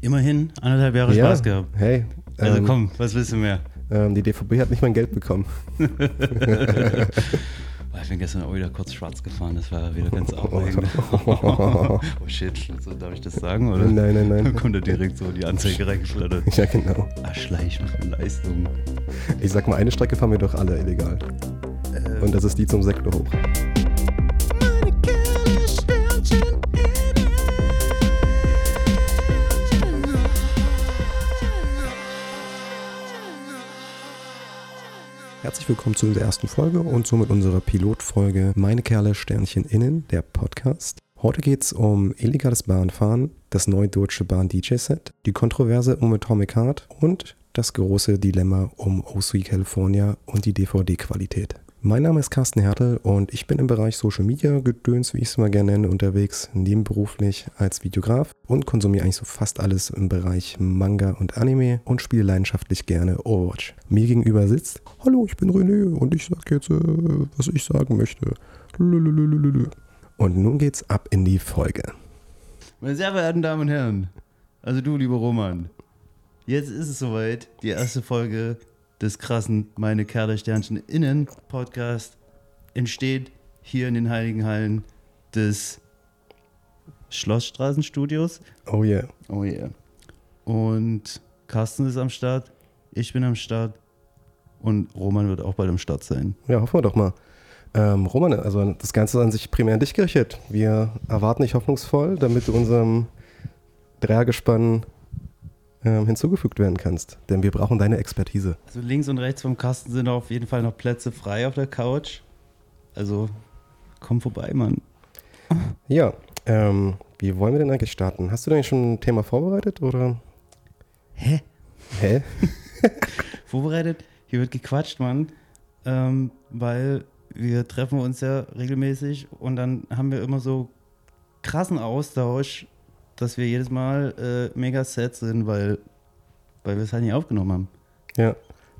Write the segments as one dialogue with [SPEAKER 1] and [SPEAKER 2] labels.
[SPEAKER 1] Immerhin anderthalb Jahre
[SPEAKER 2] Ja,
[SPEAKER 1] Spaß gehabt.
[SPEAKER 2] Hey,
[SPEAKER 1] Also
[SPEAKER 2] ähm,
[SPEAKER 1] komm, was willst du mehr?
[SPEAKER 2] ähm, die DVB hat nicht mein Geld bekommen.
[SPEAKER 1] Ich bin gestern auch wieder kurz schwarz gefahren, das war wieder ganz aufregend. oh shit, so darf ich das sagen, oder?
[SPEAKER 2] Nein, nein, nein.
[SPEAKER 1] Dann kommt da direkt so die Anzeige reingeflattert.
[SPEAKER 2] Ja, genau.
[SPEAKER 1] Ah, Schleichleistung.
[SPEAKER 2] Ich sag mal, eine Strecke fahren wir doch alle illegal.
[SPEAKER 1] Äh,
[SPEAKER 2] Und das ist die zum Sektor hoch. Herzlich willkommen zu unserer ersten Folge und somit unserer Pilotfolge Meine Kerle Sternchen innen, der Podcast. Heute geht es um illegales Bahnfahren, das neue deutsche Bahn-DJ-Set, die Kontroverse um Atomic Heart und das große Dilemma um O Sweet California und die DVD-Qualität. Mein Name ist Carsten Hertel und ich bin im Bereich Social Media Gedöns, wie ich es mal gerne nenne, unterwegs, nebenberuflich als Videograf und konsumiere eigentlich so fast alles im Bereich Manga und Anime und spiele leidenschaftlich gerne Overwatch. Mir gegenüber sitzt, hallo, ich bin René und ich sag jetzt, äh, was ich sagen möchte. Lülülülülülü. Und nun geht's ab in die Folge.
[SPEAKER 1] Meine sehr verehrten Damen und Herren, also du, lieber Roman, jetzt ist es soweit, die erste Folge des krassen Meine Kerle Sternchen Innen Podcast entsteht hier in den Heiligen Hallen des Schlossstraßenstudios.
[SPEAKER 2] Oh yeah.
[SPEAKER 1] Oh yeah. Und Carsten ist am Start, ich bin am Start und Roman wird auch bald am Start sein.
[SPEAKER 2] Ja, hoffen wir doch mal. Ähm, Roman, also das Ganze ist an sich primär an dich gerichtet. Wir erwarten dich hoffnungsvoll, damit du unserem Dreiergespann ähm, hinzugefügt werden kannst. Denn wir brauchen deine Expertise.
[SPEAKER 1] Also links und rechts vom Kasten sind auf jeden Fall noch Plätze frei auf der Couch. Also komm vorbei, Mann.
[SPEAKER 2] Ja, ähm, wie wollen wir denn eigentlich starten? Hast du denn schon ein Thema vorbereitet oder?
[SPEAKER 1] Hä?
[SPEAKER 2] Hä?
[SPEAKER 1] Vorbereitet? Hier wird gequatscht, Mann. Ähm, weil wir treffen uns ja regelmäßig und dann haben wir immer so krassen Austausch, dass wir jedes Mal äh, mega sad sind, weil, weil wir es halt nicht aufgenommen haben.
[SPEAKER 2] Ja.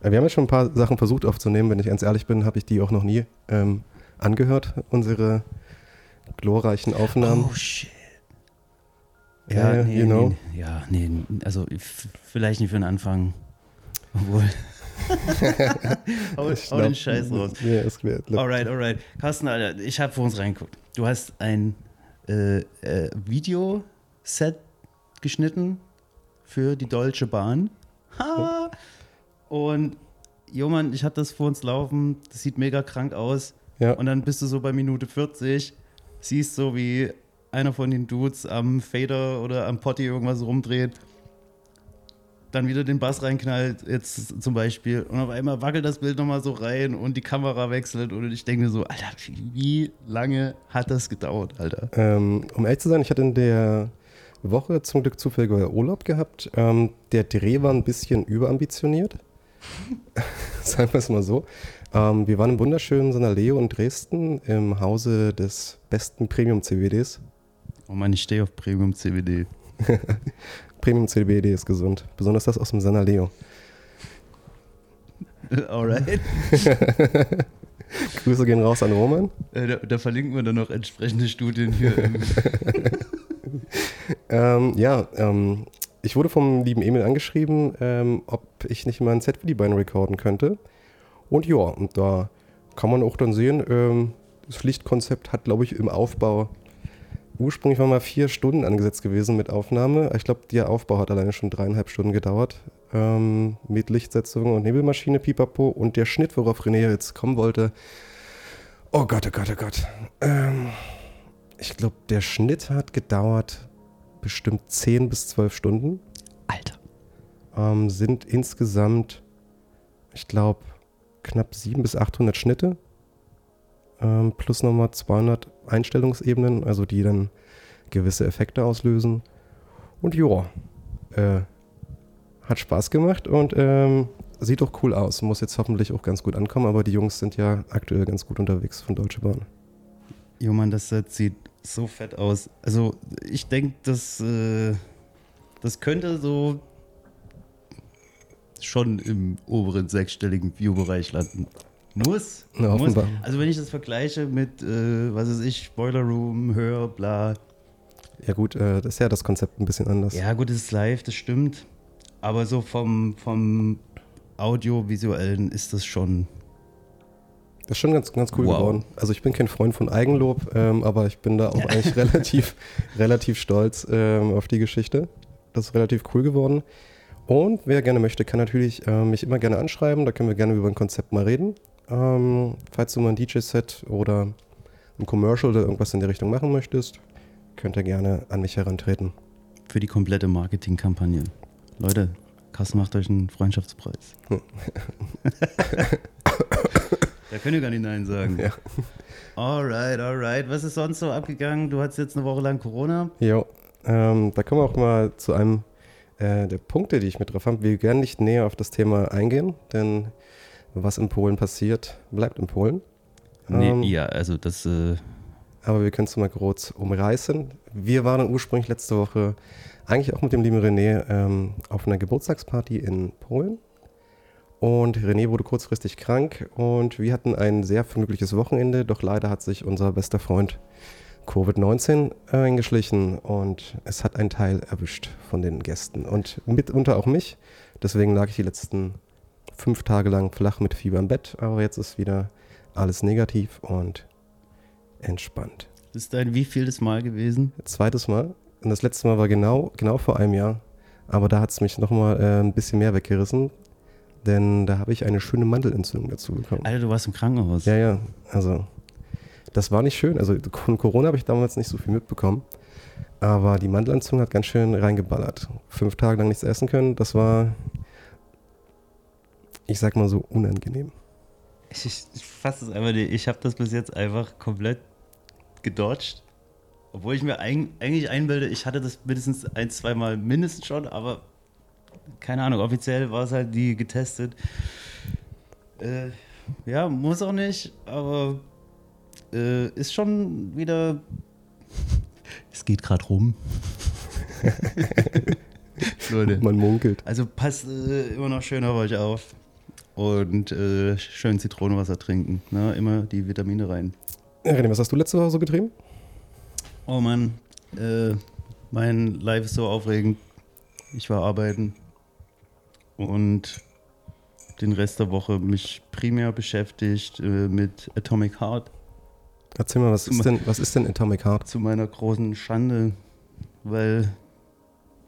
[SPEAKER 2] Äh, Wir haben ja schon ein paar Sachen versucht aufzunehmen. Wenn ich ganz ehrlich bin, habe ich die auch noch nie ähm, angehört, unsere glorreichen Aufnahmen.
[SPEAKER 1] Oh shit.
[SPEAKER 2] Ja,
[SPEAKER 1] Ja, nee,
[SPEAKER 2] you know.
[SPEAKER 1] nee, ja, nee, also vielleicht nicht für den Anfang. Obwohl. hau, hau den Scheiß raus.
[SPEAKER 2] Ja, es wird,
[SPEAKER 1] Alright, alright. Carsten, Alter, ich habe vor uns reingeguckt. Du hast ein äh, äh, Videoset geschnitten für die Deutsche Bahn. Ha! Und, jo Mann, ich hatte das vor uns laufen. Das sieht mega krank aus.
[SPEAKER 2] Ja.
[SPEAKER 1] Und dann bist du so bei Minute 40, siehst so, wie einer von den Dudes am Fader oder am Potty irgendwas rumdreht, dann wieder den Bass reinknallt, jetzt zum Beispiel, und auf einmal wackelt das Bild nochmal so rein und die Kamera wechselt und ich denke mir so, Alter, wie lange hat das gedauert, Alter?
[SPEAKER 2] Ähm, um ehrlich zu sein, ich hatte in der Woche zum Glück zufällig Urlaub gehabt. Ähm, der Dreh war ein bisschen überambitioniert. Sagen wir es mal so. Ähm, wir waren im wunderschönen Sanaleo in Dresden im Hause des besten Premium-CBDs.
[SPEAKER 1] Oh Mann, ich stehe auf Premium CBD.
[SPEAKER 2] Premium-CBD ist gesund. Besonders das aus dem Sanaleo.
[SPEAKER 1] Alright.
[SPEAKER 2] Grüße gehen raus an Roman.
[SPEAKER 1] Äh, da, da verlinken wir dann noch entsprechende Studien hier.
[SPEAKER 2] Ähm, ja, ähm, ich wurde vom lieben Emil angeschrieben, ähm, ob ich nicht mal ein Set für Beine recorden könnte. Und ja, und da kann man auch dann sehen, ähm, das Pflichtkonzept hat, glaube ich, im Aufbau ursprünglich war mal vier Stunden angesetzt gewesen mit Aufnahme. Ich glaube, der Aufbau hat alleine schon dreieinhalb Stunden gedauert. Ähm, mit Lichtsetzung und Nebelmaschine, Pipapo. Und der Schnitt, worauf René jetzt kommen wollte. Oh Gott, oh Gott, oh Gott. Ähm, ich glaube, der Schnitt hat gedauert bestimmt 10 bis 12 Stunden.
[SPEAKER 1] Alter.
[SPEAKER 2] Ähm, sind insgesamt, ich glaube, knapp 700 bis 800 Schnitte. Ähm, plus nochmal 200 Einstellungsebenen, also die dann gewisse Effekte auslösen. Und ja, äh, hat Spaß gemacht und ähm, sieht auch cool aus. Muss jetzt hoffentlich auch ganz gut ankommen, aber die Jungs sind ja aktuell ganz gut unterwegs von Deutsche Bahn.
[SPEAKER 1] Jo Mann, das sieht so fett aus. Also ich denke, das, äh, das könnte so schon im oberen sechsstelligen View-Bereich landen. Muss.
[SPEAKER 2] Na,
[SPEAKER 1] muss. Also wenn ich das vergleiche mit, äh, was weiß ich, Boiler Room, Hör, bla,
[SPEAKER 2] Ja gut, äh, das ist ja das Konzept ein bisschen anders.
[SPEAKER 1] Ja, gut, es ist live, das stimmt. Aber so vom, vom Audiovisuellen ist das schon.
[SPEAKER 2] Das ist schon ganz, ganz cool
[SPEAKER 1] Wow.
[SPEAKER 2] geworden. Also ich bin kein Freund von Eigenlob, ähm, aber ich bin da auch eigentlich relativ, relativ stolz ähm, auf die Geschichte. Das ist relativ cool geworden. Und wer gerne möchte, kann natürlich äh, mich immer gerne anschreiben. Da können wir gerne über ein Konzept mal reden. Ähm, falls du mal ein DJ-Set oder ein Commercial oder irgendwas in die Richtung machen möchtest, könnt ihr gerne an mich herantreten.
[SPEAKER 1] Für die komplette Marketingkampagne. Leute, Kassen macht euch einen Freundschaftspreis. da könnt ihr gar nicht Nein sagen.
[SPEAKER 2] Ja.
[SPEAKER 1] Alright, alright. Was ist sonst so abgegangen? Du hattest jetzt eine Woche lang Corona.
[SPEAKER 2] Jo, ähm, da kommen wir auch mal zu einem äh, der Punkte, die ich mit drauf habe. Wir werden nicht näher auf das Thema eingehen, denn was in Polen passiert, bleibt in Polen. Ähm,
[SPEAKER 1] Nee, ja, also das. Äh,
[SPEAKER 2] Aber wir können es mal kurz umreißen. Wir waren ursprünglich letzte Woche eigentlich auch mit dem lieben René ähm, auf einer Geburtstagsparty in Polen. Und René wurde kurzfristig krank und wir hatten ein sehr vergnügliches Wochenende, doch leider hat sich unser bester Freund Covid-19 eingeschlichen und es hat einen Teil erwischt von den Gästen und mitunter auch mich. Deswegen lag ich die letzten fünf Tage lang flach mit Fieber im Bett, aber jetzt ist wieder alles negativ und entspannt.
[SPEAKER 1] das ist dein wievieltes Mal gewesen?
[SPEAKER 2] Zweites Mal. Und das letzte Mal war genau, genau vor einem Jahr. Aber da hat es mich nochmal äh, ein bisschen mehr weggerissen. Denn da habe ich eine schöne Mandelentzündung dazu bekommen.
[SPEAKER 1] Alter, du warst im Krankenhaus.
[SPEAKER 2] Ja, ja. Also, das war nicht schön. Also, von Corona habe ich damals nicht so viel mitbekommen. Aber die Mandelentzündung hat ganz schön reingeballert. Fünf Tage lang nichts essen können, das war, ich sag mal so, unangenehm.
[SPEAKER 1] Ich, ich, ich fasse es einfach nicht. Ich habe das bis jetzt einfach komplett gedodged. Obwohl ich mir eig eigentlich einbilde, ich hatte das mindestens ein, zwei Mal mindestens schon, aber keine Ahnung, offiziell war es halt nie getestet. Äh, ja, muss auch nicht, aber äh, ist schon wieder. Es geht gerade rum. Leute.
[SPEAKER 2] Man munkelt.
[SPEAKER 1] Also passt äh, immer noch schön auf euch auf. Und äh, schön Zitronenwasser trinken. Ne? Immer die Vitamine rein.
[SPEAKER 2] René, was hast du letzte Woche so getrieben?
[SPEAKER 1] Oh Mann, äh, mein Live ist so aufregend. Ich war arbeiten und den Rest der Woche mich primär beschäftigt äh, mit Atomic Heart.
[SPEAKER 2] Erzähl mal, was ist denn, was ist denn Atomic Heart?
[SPEAKER 1] Zu meiner großen Schande, weil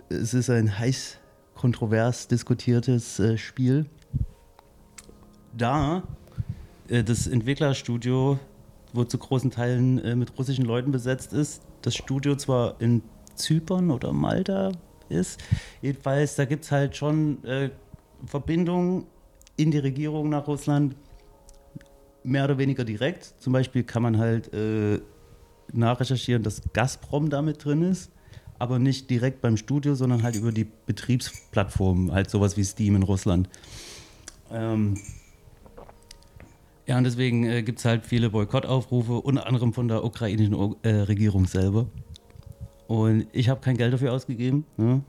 [SPEAKER 1] es ist ein heiß kontrovers diskutiertes äh, Spiel. Da äh, das Entwicklerstudio, wo zu großen Teilen äh, mit russischen Leuten besetzt ist, das Studio zwar in Zypern oder Malta ist, jedenfalls, da gibt es halt schon äh, Verbindungen in die Regierung nach Russland, mehr oder weniger direkt. Zum Beispiel kann man halt äh, nachrecherchieren, dass Gazprom da mit drin ist, aber nicht direkt beim Studio, sondern halt über die Betriebsplattform, halt sowas wie Steam in Russland. Ähm, ja, und deswegen äh, gibt es halt viele Boykottaufrufe, unter anderem von der ukrainischen O- äh, Regierung selber. Und ich habe kein Geld dafür ausgegeben. Ne?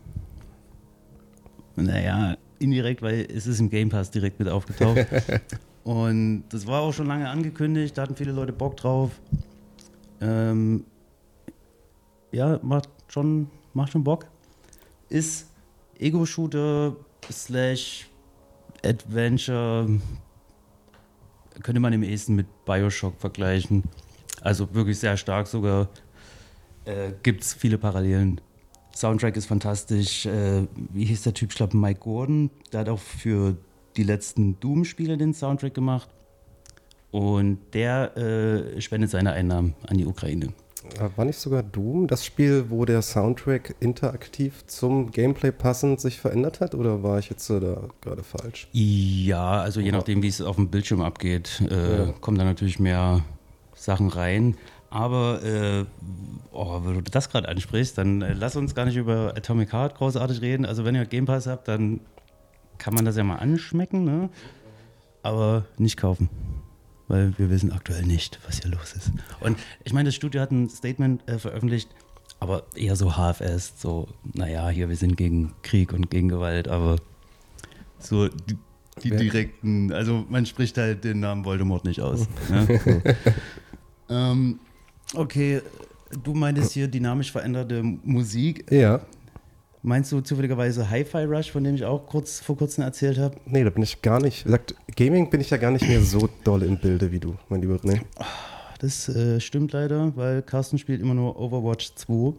[SPEAKER 1] Naja, indirekt, weil es ist im Game Pass direkt mit aufgetaucht. und das war auch schon lange angekündigt, da hatten viele Leute Bock drauf. Ähm, ja, macht schon, macht schon Bock. Ist Ego-Shooter slash Adventure, könnte man im ehesten mit Bioshock vergleichen. Also wirklich sehr stark sogar. Äh, Gibt es viele Parallelen. Soundtrack ist fantastisch. Äh, wie hieß der Typ? Ich glaube Mike Gordon. Der hat auch für die letzten Doom-Spiele den Soundtrack gemacht. Und der äh, spendet seine Einnahmen an die Ukraine.
[SPEAKER 2] Äh, War nicht sogar Doom das Spiel, wo der Soundtrack interaktiv zum Gameplay passend sich verändert hat? Oder war ich jetzt da gerade falsch?
[SPEAKER 1] Ja, also je nachdem, wie es auf dem Bildschirm abgeht, äh,
[SPEAKER 2] Ja.
[SPEAKER 1] kommen da natürlich mehr Sachen rein. Aber, äh, oh, wenn du das gerade ansprichst, dann äh, lass uns gar nicht über Atomic Heart großartig reden. Also, wenn ihr Game Pass habt, dann kann man das ja mal anschmecken, ne? aber nicht kaufen. Weil wir wissen aktuell nicht, was hier los ist. Und ich meine, das Studio hat ein Statement äh, veröffentlicht, aber eher so HFS, so, naja, hier, wir sind gegen Krieg und gegen Gewalt, aber so die, die direkten, also man spricht halt den Namen Voldemort nicht aus. ne? so. ähm, okay, Du meintest hier dynamisch veränderte Musik.
[SPEAKER 2] Ja.
[SPEAKER 1] Meinst du zufälligerweise Hi-Fi Rush, von dem ich auch kurz vor kurzem erzählt habe?
[SPEAKER 2] Nee, da bin ich gar nicht. Gesagt, Gaming bin ich ja gar nicht mehr so doll im Bilde wie du, mein lieber René.
[SPEAKER 1] Das äh, stimmt leider, weil Carsten spielt immer nur Overwatch 2.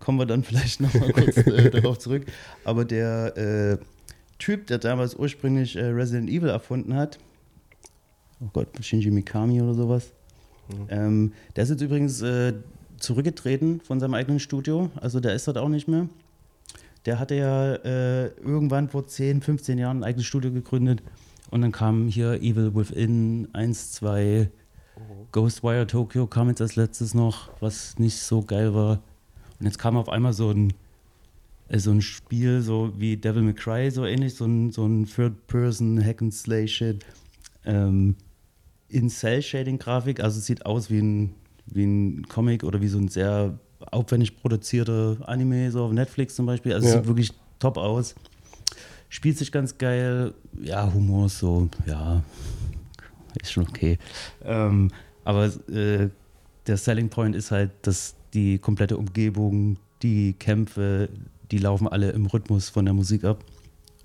[SPEAKER 1] Kommen wir dann vielleicht nochmal kurz äh, darauf zurück. Aber der äh, Typ, der damals ursprünglich äh, Resident Evil erfunden hat, oh Gott, Shinji Mikami oder sowas, ähm, der ist jetzt übrigens äh, zurückgetreten von seinem eigenen Studio. Also der ist dort auch nicht mehr. Der hatte ja äh, irgendwann vor 10, 15 Jahren ein eigenes Studio gegründet. Und dann kam hier Evil Within 1, 2, Ghostwire Tokyo kam jetzt als letztes noch, was nicht so geil war. Und jetzt kam auf einmal so ein, äh, so ein Spiel, so wie Devil May Cry, so ähnlich, so ein, so ein Third-Person Hack-and-Slay-Shit. Ähm, in Cell-Shading-Grafik, also es sieht aus wie ein, wie ein Comic oder wie so ein sehr aufwendig produzierter Anime, so auf Netflix zum Beispiel. Also es
[SPEAKER 2] Ja.
[SPEAKER 1] sieht wirklich top aus. Spielt sich ganz geil. Ja, Humor ist so, ja, ist schon okay. Ähm, aber äh, der Selling Point ist halt, dass die komplette Umgebung, die Kämpfe, die laufen alle im Rhythmus von der Musik ab.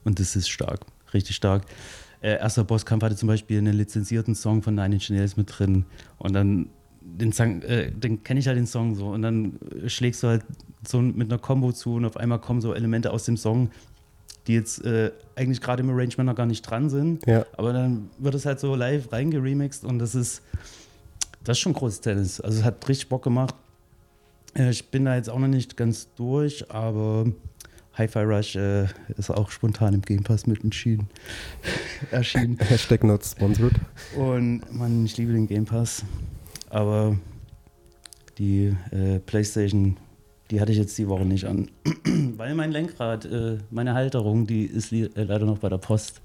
[SPEAKER 1] Und das ist stark, richtig stark. Äh, erster Bosskampf hatte zum Beispiel einen lizenzierten Song von Nine Inch Nails mit drin. Und dann den Song, äh, den kenne ich halt den Song so. Und dann äh, schlägst du halt so mit einer Combo zu und auf einmal kommen so Elemente aus dem Song, die jetzt äh, eigentlich gerade im Arrangement noch gar nicht dran sind.
[SPEAKER 2] Ja.
[SPEAKER 1] Aber dann wird es halt so live reingeremixed und das ist, das ist schon großes Tennis. Also es hat richtig Bock gemacht. Äh, Ich bin da jetzt auch noch nicht ganz durch, aber Hi-Fi Rush äh, ist auch spontan im Game Pass mit entschieden, erschienen.
[SPEAKER 2] Hashtag not sponsored.
[SPEAKER 1] Und man, ich liebe den Game Pass. Aber die äh, PlayStation, die hatte ich jetzt die Woche nicht an. Weil mein Lenkrad, äh, meine Halterung, die ist äh, leider noch bei der Post.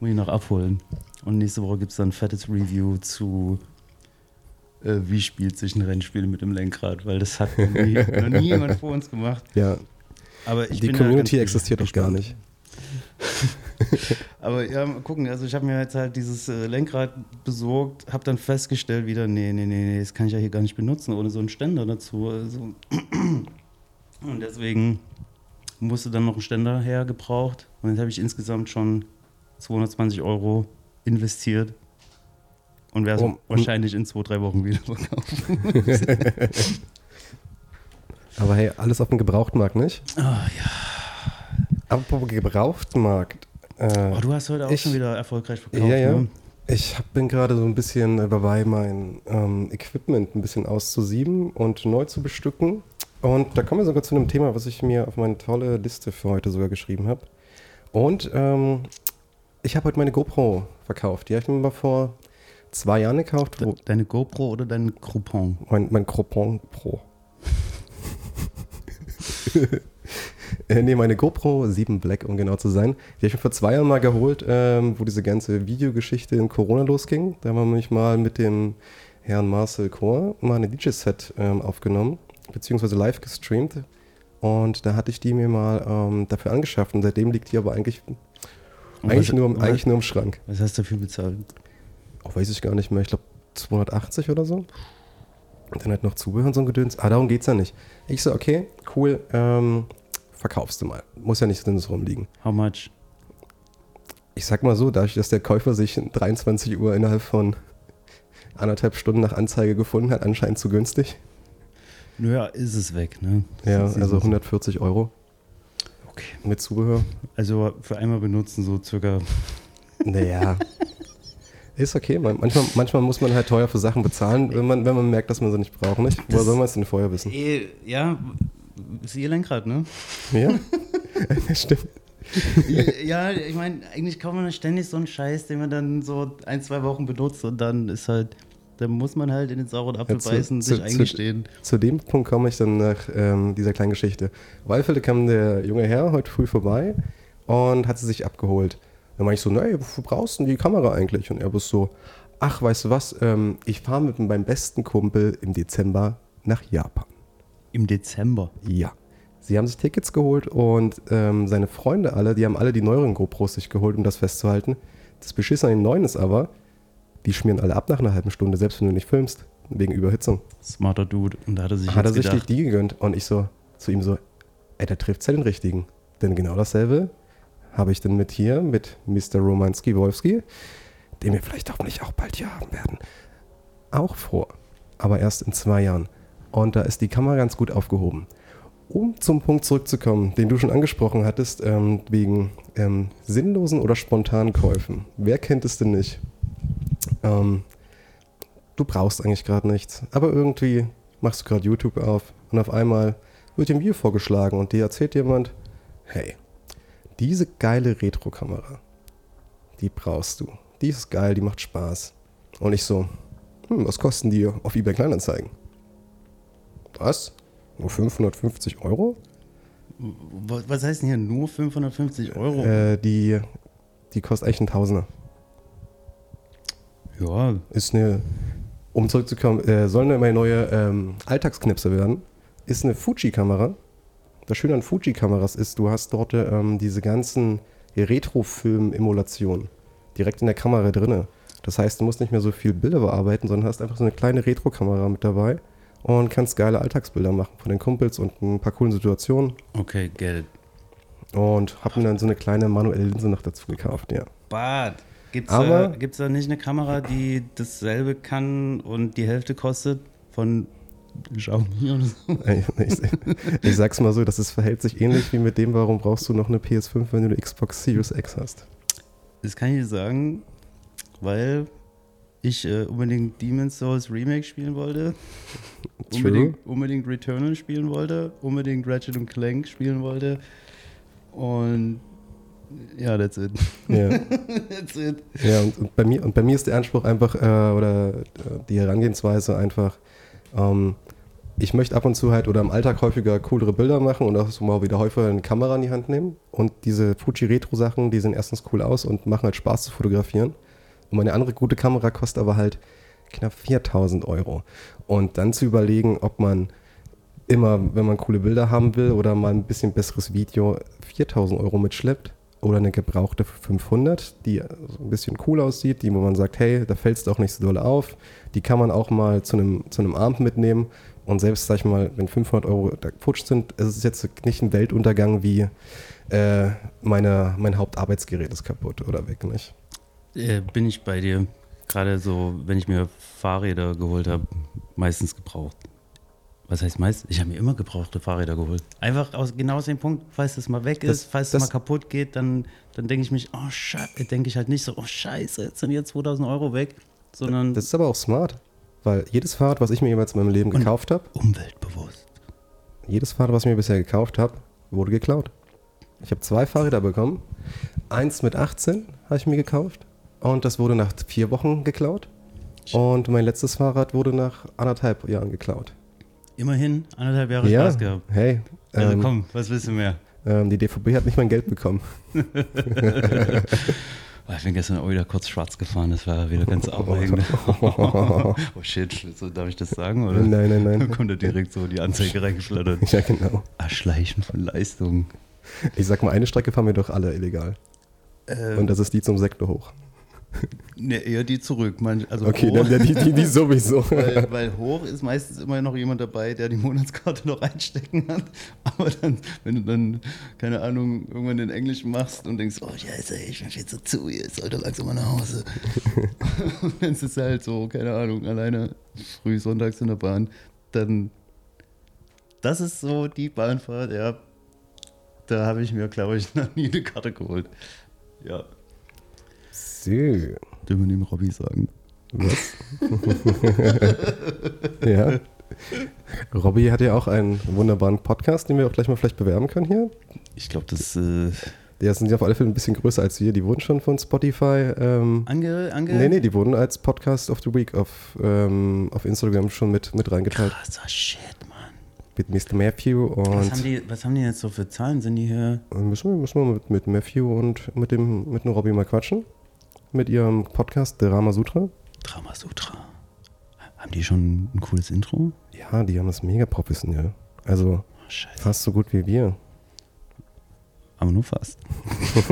[SPEAKER 1] Muss ich noch abholen. Und nächste Woche gibt es dann ein fettes Review zu, äh, wie spielt sich ein Rennspiel mit dem Lenkrad. Weil das hat noch nie, noch nie jemand vor uns gemacht.
[SPEAKER 2] Ja,
[SPEAKER 1] Aber
[SPEAKER 2] die Community existiert doch gar nicht.
[SPEAKER 1] Aber ja, mal gucken. Also ich habe mir jetzt halt dieses äh, Lenkrad besorgt, habe dann festgestellt wieder, nee, nee, nee, nee, das kann ich ja hier gar nicht benutzen, ohne so einen Ständer dazu. Also und deswegen musste dann noch ein Ständer her gebraucht. Und jetzt habe ich insgesamt schon 220 Euro investiert. Und werde es
[SPEAKER 2] Oh,
[SPEAKER 1] wahrscheinlich in zwei, drei Wochen wieder verkaufen.
[SPEAKER 2] Aber hey, alles auf dem Gebrauchtmarkt, nicht?
[SPEAKER 1] Ah, ja.
[SPEAKER 2] Apropos Gebrauchtmarkt. Äh,
[SPEAKER 1] Oh, du hast heute auch
[SPEAKER 2] Ich-
[SPEAKER 1] schon wieder erfolgreich verkauft.
[SPEAKER 2] Ja, ja.
[SPEAKER 1] Ne?
[SPEAKER 2] Ich hab- bin gerade so ein bisschen äh, dabei, mein ähm, Equipment ein bisschen auszusieben und neu zu bestücken. Und da kommen wir sogar zu einem Thema, was ich mir auf meine tolle Liste für heute sogar geschrieben habe. Und ähm, ich habe heute meine GoPro verkauft. Die habe ich mir mal vor zwei Jahren gekauft.
[SPEAKER 1] Deine GoPro oder dein Groupon?
[SPEAKER 2] mein, mein Groupon Pro. äh, nee, meine GoPro 7 Black, um genau zu sein. Die habe ich mir vor zwei Jahren mal geholt, ähm, wo diese ganze Videogeschichte in Corona losging. Da haben wir mich mal mit dem Herrn Marcel Chor mal eine DJ-Set ähm, aufgenommen, beziehungsweise live gestreamt. Und da hatte ich die mir mal ähm, dafür angeschafft. Und seitdem liegt die aber eigentlich,
[SPEAKER 1] Und
[SPEAKER 2] eigentlich,
[SPEAKER 1] was-
[SPEAKER 2] nur, im- eigentlich nur im Schrank.
[SPEAKER 1] Was hast du dafür bezahlt?
[SPEAKER 2] Auch weiß ich gar nicht mehr. Ich glaube 280 oder so. Und dann halt noch Zubehör und so ein Gedöns. Ah, darum geht's ja nicht. Ich so, okay, cool, ähm, verkaufst du mal. Muss ja nicht drin rumliegen.
[SPEAKER 1] How much?
[SPEAKER 2] Ich sag mal so, dadurch, dass der Käufer sich 23 Uhr innerhalb von anderthalb Stunden nach Anzeige gefunden hat, anscheinend zu günstig.
[SPEAKER 1] Naja, ist es weg, ne?
[SPEAKER 2] Ja,
[SPEAKER 1] Das ist-
[SPEAKER 2] also 140 Euro
[SPEAKER 1] Okay.
[SPEAKER 2] mit Zubehör.
[SPEAKER 1] Also für einmal benutzen so circa.
[SPEAKER 2] Naja. Ist okay. Man, manchmal, manchmal muss man halt teuer für Sachen bezahlen, wenn man, wenn man merkt, dass man sie nicht braucht, nicht? Woher soll man es denn vorher wissen?
[SPEAKER 1] Eh, ja, ist ihr Lenkrad, ne?
[SPEAKER 2] Ja? Stimmt.
[SPEAKER 1] ja, ich meine, eigentlich kauft man ständig so einen Scheiß, den man dann so ein, zwei Wochen benutzt und dann ist halt, dann muss man halt in den sauren Apfel
[SPEAKER 2] Ja, zu-
[SPEAKER 1] beißen und
[SPEAKER 2] zu-
[SPEAKER 1] sich
[SPEAKER 2] zu-
[SPEAKER 1] eingestehen.
[SPEAKER 2] Zu dem Punkt komme ich dann nach ähm, dieser kleinen Geschichte. Fälle kam der junge Herr heute früh vorbei und hat sie sich abgeholt. Dann meine ich so, nee, wofür brauchst du denn die Kamera eigentlich? Und er war so, ach, weißt du was, ähm, ich fahre mit meinem besten Kumpel im Dezember nach Japan.
[SPEAKER 1] Im Dezember.
[SPEAKER 2] Ja. Sie haben sich Tickets geholt und ähm, seine Freunde alle, die haben alle die neueren GoPros sich geholt, um das festzuhalten. Das Beschiss an den neuen ist aber, die schmieren alle ab nach einer halben Stunde, selbst wenn du nicht filmst. wegen Überhitzung.
[SPEAKER 1] Smarter Dude. Und da hat er sich
[SPEAKER 2] Hat er sich
[SPEAKER 1] gedacht,
[SPEAKER 2] die gegönnt und ich so zu ihm so, ey, der trifft ja den richtigen. Denn genau dasselbe habe ich dann mit hier, mit Mr. Romanski Wolski, den wir vielleicht hoffentlich auch bald hier haben werden, auch vor. Aber erst in zwei Jahren. Und da ist die Kamera ganz gut aufgehoben. Um zum Punkt zurückzukommen, den du schon angesprochen hattest, ähm, wegen ähm, sinnlosen oder spontanen Käufen. Wer kennt es denn nicht? Ähm, du brauchst eigentlich gerade nichts, aber irgendwie machst du gerade YouTube auf und auf einmal wird dir ein Video vorgeschlagen und dir erzählt jemand, hey, diese geile Retro-Kamera, die brauchst du. Die ist geil, die macht Spaß. Und ich so, hm, was kosten die auf eBay Kleinanzeigen? Was? Nur 550 Euro?
[SPEAKER 1] wa- was heißt denn hier nur 550 Euro?
[SPEAKER 2] Äh, die, die kostet echt ein Tausender.
[SPEAKER 1] ja,
[SPEAKER 2] Ist eine, um zurückzukommen, äh, soll eine meine neue ähm, Alltagsknipse werden. Ist eine Fuji-Kamera. Das Schöne an Fuji-Kameras ist, du hast dort ähm, diese ganzen Retro-Film-Emulationen direkt in der Kamera drinne. Das heißt, du musst nicht mehr so viel Bilder bearbeiten, sondern hast einfach so eine kleine Retro-Kamera mit dabei und kannst geile Alltagsbilder machen von den Kumpels und ein paar coolen Situationen.
[SPEAKER 1] okay, Geld.
[SPEAKER 2] Und hab mir dann so eine kleine manuelle Linse noch dazu gekauft, ja.
[SPEAKER 1] Bad. Gibt's
[SPEAKER 2] Aber-
[SPEAKER 1] da, gibt's da nicht eine Kamera, die dasselbe kann und die Hälfte kostet von Xiaomi oder so?
[SPEAKER 2] Ich, ich sag's mal so, das ist, verhält sich ähnlich wie mit dem, warum brauchst du noch eine PS5, wenn du eine Xbox Series X hast.
[SPEAKER 1] Das kann ich dir sagen, weil ich äh, unbedingt Demon's Souls Remake spielen wollte.
[SPEAKER 2] True.
[SPEAKER 1] Unbedingt, unbedingt Returnal spielen wollte. Unbedingt Ratchet und Clank spielen wollte. Und ja, that's it.
[SPEAKER 2] Ja,
[SPEAKER 1] that's it.
[SPEAKER 2] ja und, und, bei mir, und bei mir ist der Anspruch einfach, äh, oder äh, die Herangehensweise einfach, ähm, ich möchte ab und zu halt oder im Alltag häufiger coolere Bilder machen und auch so mal wieder häufiger eine Kamera in die Hand nehmen. Und diese Fuji Retro Sachen, die sehen erstens cool aus und machen halt Spaß zu fotografieren. Und meine andere gute Kamera kostet aber halt knapp 4000 Euro. Und dann zu überlegen, ob man immer, wenn man coole Bilder haben will oder mal ein bisschen besseres Video, 4000 Euro mitschleppt oder eine gebrauchte für 500, die ein bisschen cool aussieht, die, wo man sagt, hey, da fällt es auch nicht so doll auf. Die kann man auch mal zu einem, zu einem Abend mitnehmen. Und selbst, sag ich mal, wenn 500 Euro da geputscht sind, ist es jetzt nicht ein Weltuntergang wie äh, meine, mein Hauptarbeitsgerät ist kaputt oder weg, nicht?
[SPEAKER 1] Äh, bin ich bei dir. Gerade so, wenn ich mir Fahrräder geholt habe, meistens gebraucht. Was heißt meist? Ich habe mir immer gebrauchte Fahrräder geholt. Einfach aus genau aus dem Punkt, falls das mal weg
[SPEAKER 2] Das-
[SPEAKER 1] ist, falls
[SPEAKER 2] das-
[SPEAKER 1] es mal kaputt geht, dann, dann denke ich mich, oh Scheiße, denke ich halt nicht so, oh Scheiße, jetzt sind jetzt 2000 Euro weg, sondern
[SPEAKER 2] Das ist aber auch smart, weil jedes Fahrrad, was ich mir jemals in meinem Leben gekauft habe,
[SPEAKER 1] umweltbewusst.
[SPEAKER 2] jedes Fahrrad, was ich mir bisher gekauft habe, wurde geklaut. Ich habe zwei Fahrräder bekommen. Eins mit 18 habe ich mir gekauft und das wurde nach vier Wochen geklaut. Und mein letztes Fahrrad wurde nach anderthalb Jahren geklaut.
[SPEAKER 1] Immerhin anderthalb Jahre
[SPEAKER 2] ja,
[SPEAKER 1] Spaß gehabt.
[SPEAKER 2] hey,
[SPEAKER 1] Also
[SPEAKER 2] ähm,
[SPEAKER 1] komm, was willst du mehr?
[SPEAKER 2] ähm, die DVB hat nicht mein Geld bekommen.
[SPEAKER 1] Ich bin gestern auch wieder kurz schwarz gefahren, das war wieder ganz aufregend. oh shit, so darf ich das sagen? Oder?
[SPEAKER 2] Nein, nein,
[SPEAKER 1] Dann
[SPEAKER 2] nein.
[SPEAKER 1] kommt da direkt so die Anzeige reingeflattert.
[SPEAKER 2] Ja, genau.
[SPEAKER 1] Erschleichen von Leistung.
[SPEAKER 2] Ich sag mal, eine Strecke fahren wir doch alle illegal.
[SPEAKER 1] Äh,
[SPEAKER 2] Und das ist die zum Sektor hoch.
[SPEAKER 1] Ne, eher die zurück. Also
[SPEAKER 2] Okay,
[SPEAKER 1] hoch,
[SPEAKER 2] dann die, die, die sowieso.
[SPEAKER 1] weil, weil hoch ist meistens immer noch jemand dabei, der die Monatskarte noch einstecken hat. Aber dann, wenn du dann, keine Ahnung, irgendwann den Englisch machst und denkst, oh scheiße, ich bin viel zu zu, ich sollte langsam mal nach Hause. und ist es halt so, keine Ahnung, alleine früh sonntags in der Bahn, dann, das ist so die Bahnfahrt, ja, da habe ich mir, glaube ich, noch nie eine Karte geholt. Ja,
[SPEAKER 2] So.
[SPEAKER 1] dürfen wir dem Robby sagen.
[SPEAKER 2] Was? ja. Robby hat ja auch einen wunderbaren Podcast, den wir auch gleich mal vielleicht bewerben können hier.
[SPEAKER 1] Ich glaube, das äh,
[SPEAKER 2] Die sind ja auf alle Fälle ein bisschen größer als wir. Die wurden schon von Spotify. Ähm,
[SPEAKER 1] ange, ange
[SPEAKER 2] nee, nee, die wurden als Podcast of the Week auf, ähm, auf Instagram schon mit, mit reingeteilt.
[SPEAKER 1] Krasser Shit, Mann.
[SPEAKER 2] Mit Mr. Matthew
[SPEAKER 1] Was haben,
[SPEAKER 2] und
[SPEAKER 1] die, was haben die jetzt so für Zahlen? Sind die hier?
[SPEAKER 2] müssen wir, müssen wir mit, mit Matthew und mit dem, mit dem Robby mal quatschen. Mit ihrem Podcast Drama Sutra.
[SPEAKER 1] Drama Sutra. Haben die schon ein cooles Intro?
[SPEAKER 2] Ja, die haben das mega professionell. Also
[SPEAKER 1] Oh,
[SPEAKER 2] fast so gut wie wir.
[SPEAKER 1] Aber nur fast.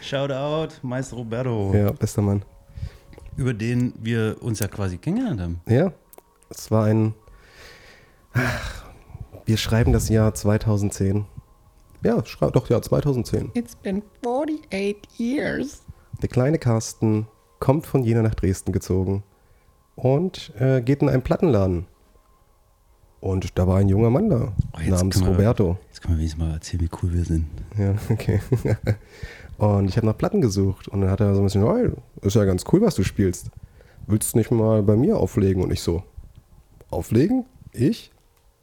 [SPEAKER 1] Shoutout, Meister Roberto.
[SPEAKER 2] Ja, bester Mann.
[SPEAKER 1] Über den wir uns ja quasi kennengelernt haben.
[SPEAKER 2] Ja, es war ein. Ach, wir schreiben das Jahr 2010. Ja, schreib doch ja 2010.
[SPEAKER 1] It's been 48 years.
[SPEAKER 2] Der kleine Carsten kommt von Jena nach Dresden gezogen und äh, geht in einen Plattenladen. Und da war ein junger Mann da,
[SPEAKER 1] Oh,
[SPEAKER 2] namens
[SPEAKER 1] wir-
[SPEAKER 2] Roberto.
[SPEAKER 1] Jetzt können wir wenigstens mal erzählen, wie cool wir sind.
[SPEAKER 2] Ja, okay. und ich habe nach Platten gesucht und dann hat er so ein bisschen, hey, ist ja ganz cool, was du spielst. Willst du nicht mal bei mir auflegen? Und ich so, auflegen? Ich?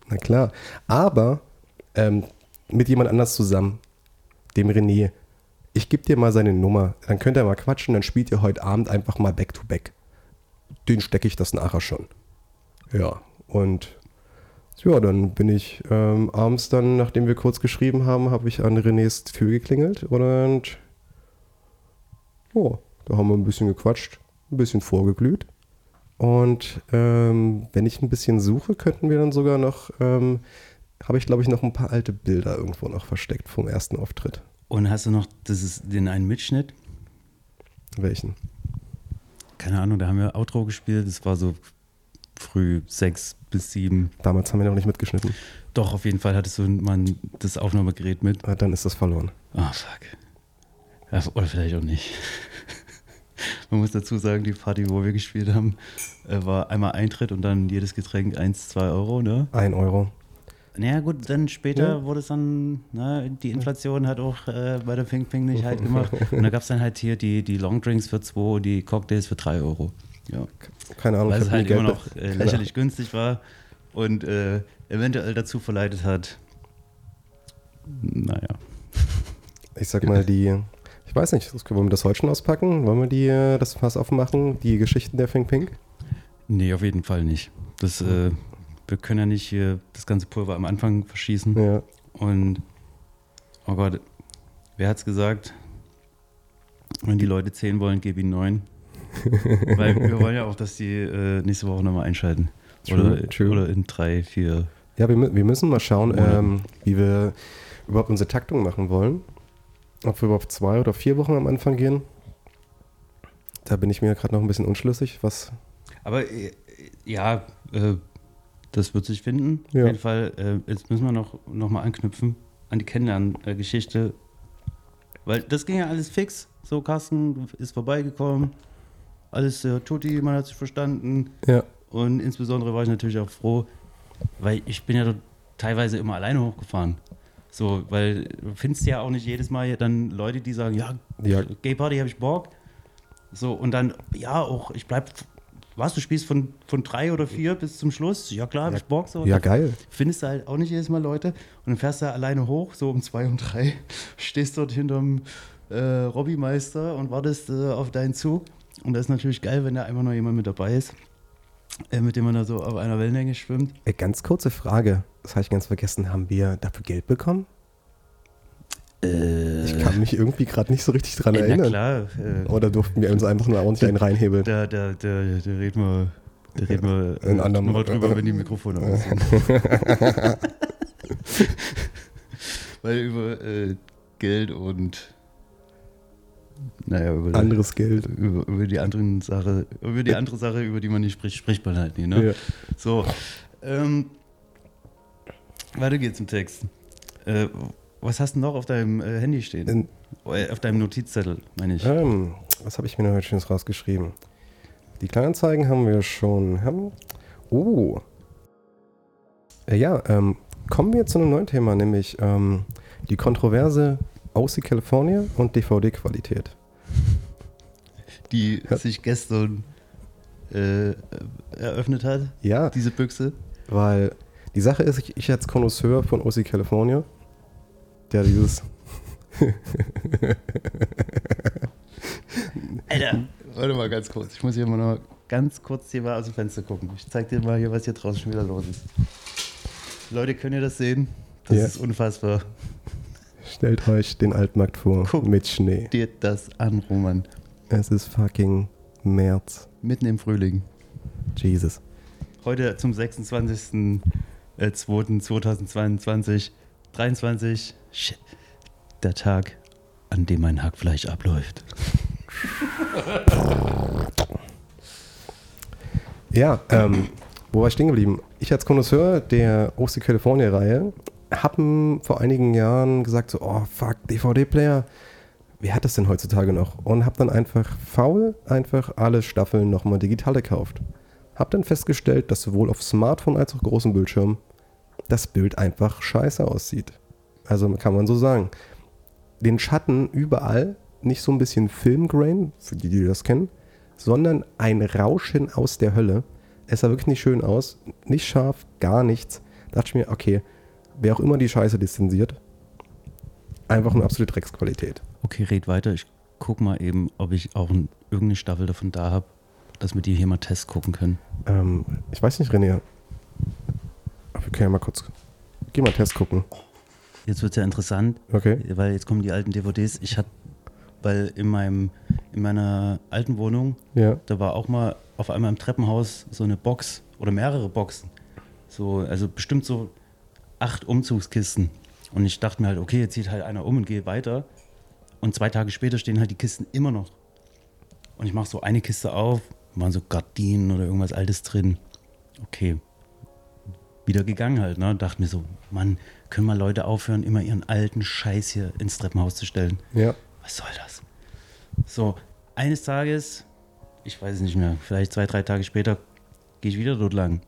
[SPEAKER 2] Na klar. Aber ähm, mit jemand anders zusammen, dem René. Ich gebe dir mal seine Nummer, dann könnt ihr mal quatschen, dann spielt ihr heute Abend einfach mal Back to Back. Den stecke ich das nachher schon. Ja, und ja, dann bin ich ähm, abends dann, nachdem wir kurz geschrieben haben, habe ich an Renés Tür geklingelt und ja, da haben wir ein bisschen gequatscht, ein bisschen vorgeglüht. Und ähm, wenn ich ein bisschen suche, könnten wir dann sogar noch, ähm, habe ich glaube ich noch ein paar alte Bilder irgendwo noch versteckt vom ersten Auftritt.
[SPEAKER 1] Und hast du noch das ist den einen Mitschnitt?
[SPEAKER 2] Welchen?
[SPEAKER 1] Keine Ahnung, da haben wir Outro gespielt. Das war so früh sechs bis sieben.
[SPEAKER 2] Damals haben wir noch nicht mitgeschnitten.
[SPEAKER 1] Doch, auf jeden Fall hattest du mal das Aufnahmegerät mit.
[SPEAKER 2] Ah, Dann ist das verloren.
[SPEAKER 1] Ah, fuck. Oder vielleicht auch nicht. Man muss dazu sagen, die Party, wo wir gespielt haben, äh, war einmal Eintritt und dann jedes Getränk 1, 2 Euro, ne?
[SPEAKER 2] Ein Euro.
[SPEAKER 1] Naja, gut, dann später
[SPEAKER 2] Ja.
[SPEAKER 1] wurde es dann, ne, die Inflation hat auch äh, bei der Ping Ping nicht halt gemacht. Und da gab es dann halt hier die, die Longdrinks für 2, die Cocktails für 3 Euro. Ja.
[SPEAKER 2] Keine Ahnung.
[SPEAKER 1] Weil es halt immer noch äh, lächerlich günstig war und äh, eventuell dazu verleitet hat. Naja.
[SPEAKER 2] Ich sag mal, die, ich weiß nicht, wollen wir das heute schon auspacken? Wollen wir die, äh, das Fass aufmachen? Die Geschichten der Fink Pink?
[SPEAKER 1] Nee, auf jeden Fall nicht. Das, äh, wir können ja nicht hier das ganze Pulver am Anfang verschießen.
[SPEAKER 2] Ja.
[SPEAKER 1] Und, oh Gott, wer hat's gesagt? Wenn die Leute 10 wollen, gib ihnen 9. Weil wir wollen ja auch, dass die äh, nächste Woche nochmal einschalten.
[SPEAKER 2] True,
[SPEAKER 1] oder,
[SPEAKER 2] true.
[SPEAKER 1] oder in drei, vier.
[SPEAKER 2] Ja, wir, wir müssen mal schauen, ähm, wie wir überhaupt unsere Taktung machen wollen. Ob wir überhaupt zwei oder vier Wochen am Anfang gehen. Da bin ich mir gerade noch ein bisschen unschlüssig, was.
[SPEAKER 1] Aber äh, ja, äh, das wird sich finden.
[SPEAKER 2] Ja.
[SPEAKER 1] Auf jeden Fall, äh, jetzt müssen wir noch, noch mal anknüpfen an die Kennenlerngeschichte. Weil das ging ja alles fix. So, Carsten ist vorbeigekommen. Alles äh, tutti, man hat sich verstanden.
[SPEAKER 2] Ja.
[SPEAKER 1] Und insbesondere war ich natürlich auch froh, weil ich bin ja teilweise immer alleine hochgefahren. So, weil du findest ja auch nicht jedes Mal dann Leute, die sagen, ja,
[SPEAKER 2] Ja.
[SPEAKER 1] Gay Party habe ich Bock. So, und dann, ja, auch, ich bleib, was, du spielst von, von drei oder vier bis zum Schluss? Ja, klar,
[SPEAKER 2] Ja.
[SPEAKER 1] ich Bock. So,
[SPEAKER 2] Ja, geil.
[SPEAKER 1] Findest du halt auch nicht jedes Mal Leute. Und dann fährst du alleine hoch, so um zwei und drei, stehst dort hinterm äh, Robbymeister und wartest äh, auf deinen Zug. Und das ist natürlich geil, wenn da einfach noch jemand mit dabei ist, äh, mit dem man da so auf einer Wellenlänge schwimmt.
[SPEAKER 2] Ey, ganz kurze Frage. Das habe ich ganz vergessen. Haben wir dafür Geld bekommen?
[SPEAKER 1] Äh,
[SPEAKER 2] kann mich irgendwie gerade nicht so richtig dran
[SPEAKER 1] äh, na
[SPEAKER 2] erinnern.
[SPEAKER 1] klar, äh,
[SPEAKER 2] Oder durften wir uns einfach nur ordentlich einen reinhebeln?
[SPEAKER 1] da, da, da, da reden wir, da reden wir
[SPEAKER 2] In
[SPEAKER 1] äh, nochmal drüber, wenn die Mikrofone aus sind. Weil über äh, Geld und naja, über,
[SPEAKER 2] Anderes Geld.
[SPEAKER 1] über, über die anderen Sache, über die andere Sache, über die man nicht spricht, spricht man halt nie, ne?
[SPEAKER 2] Ja.
[SPEAKER 1] So. Ähm, weiter geht's im Text. Äh, was hast du noch auf deinem äh, Handy stehen?
[SPEAKER 2] In,
[SPEAKER 1] Äh, auf deinem Notizzettel, meine ich.
[SPEAKER 2] ähm, was habe ich mir noch heute Schönes rausgeschrieben? Die Kleinanzeigen haben wir schon. Haben, oh. Äh, ja, ähm, kommen wir zu einem neuen Thema, nämlich ähm, die Kontroverse OC California und DVD-Qualität.
[SPEAKER 1] Die
[SPEAKER 2] Ja.
[SPEAKER 1] sich gestern äh, eröffnet hat,
[SPEAKER 2] Ja,
[SPEAKER 1] diese Büchse.
[SPEAKER 2] weil die Sache ist, ich, ich als Connoisseur von OC California, dieses
[SPEAKER 1] Alter, warte mal ganz kurz. Ich muss hier mal noch ganz kurz hier mal aus dem Fenster gucken. Ich zeig dir mal hier, was hier draußen schon wieder los ist. Leute, könnt ihr das sehen? Das
[SPEAKER 2] Ja.
[SPEAKER 1] ist unfassbar.
[SPEAKER 2] Stellt euch den Altmarkt vor
[SPEAKER 1] Guck.
[SPEAKER 2] mit Schnee.
[SPEAKER 1] Dir das an, Roman.
[SPEAKER 2] Es ist fucking März.
[SPEAKER 1] Mitten im Frühling.
[SPEAKER 2] Jesus.
[SPEAKER 1] Heute zum 26.02.2022. 23. Shit. Der Tag, an dem mein Hackfleisch abläuft.
[SPEAKER 2] Ja, ähm, wo war ich stehen geblieben? Ich als Connoisseur der OC California-Reihe habe vor einigen Jahren gesagt so, oh fuck, DVD-Player, wer hat das denn heutzutage noch? Und habe dann einfach faul einfach alle Staffeln nochmal digital gekauft. Habe dann festgestellt, dass sowohl auf Smartphone als auch großem Bildschirm das Bild einfach scheiße aussieht. Also kann man so sagen. Den Schatten überall, nicht so ein bisschen Filmgrain, für die, die das kennen, sondern ein Rauschen aus der Hölle. Es sah wirklich nicht schön aus, nicht scharf, gar nichts. Da dachte ich mir, okay, wer auch immer die Scheiße lizenziert, einfach eine absolute Drecksqualität.
[SPEAKER 1] Okay, red weiter. Ich guck mal eben, ob ich auch ein, irgendeine Staffel davon da habe, dass wir die hier mal Test gucken können.
[SPEAKER 2] Ähm, ich weiß nicht, René. Aber wir können ja mal kurz. Geh mal Test gucken.
[SPEAKER 1] Jetzt wird es ja interessant,
[SPEAKER 2] Okay.
[SPEAKER 1] weil jetzt kommen die alten DVDs. Ich hatte, weil in meinem, in meiner alten Wohnung,
[SPEAKER 2] Ja.
[SPEAKER 1] da war auch mal auf einmal im Treppenhaus so eine Box oder mehrere Boxen. So, also bestimmt so acht Umzugskisten. Und ich dachte mir halt, okay, jetzt zieht halt einer um und gehe weiter. Und zwei Tage später stehen halt die Kisten immer noch. Und ich mache so eine Kiste auf, waren so Gardinen oder irgendwas Altes drin. Okay. Wieder gegangen halt, ne? Dachte mir so, Mann, können mal Leute aufhören, immer ihren alten Scheiß hier ins Treppenhaus zu stellen.
[SPEAKER 2] Ja.
[SPEAKER 1] Was soll das? So, eines Tages, ich weiß es nicht mehr, vielleicht zwei, drei Tage später, gehe ich wieder dort lang.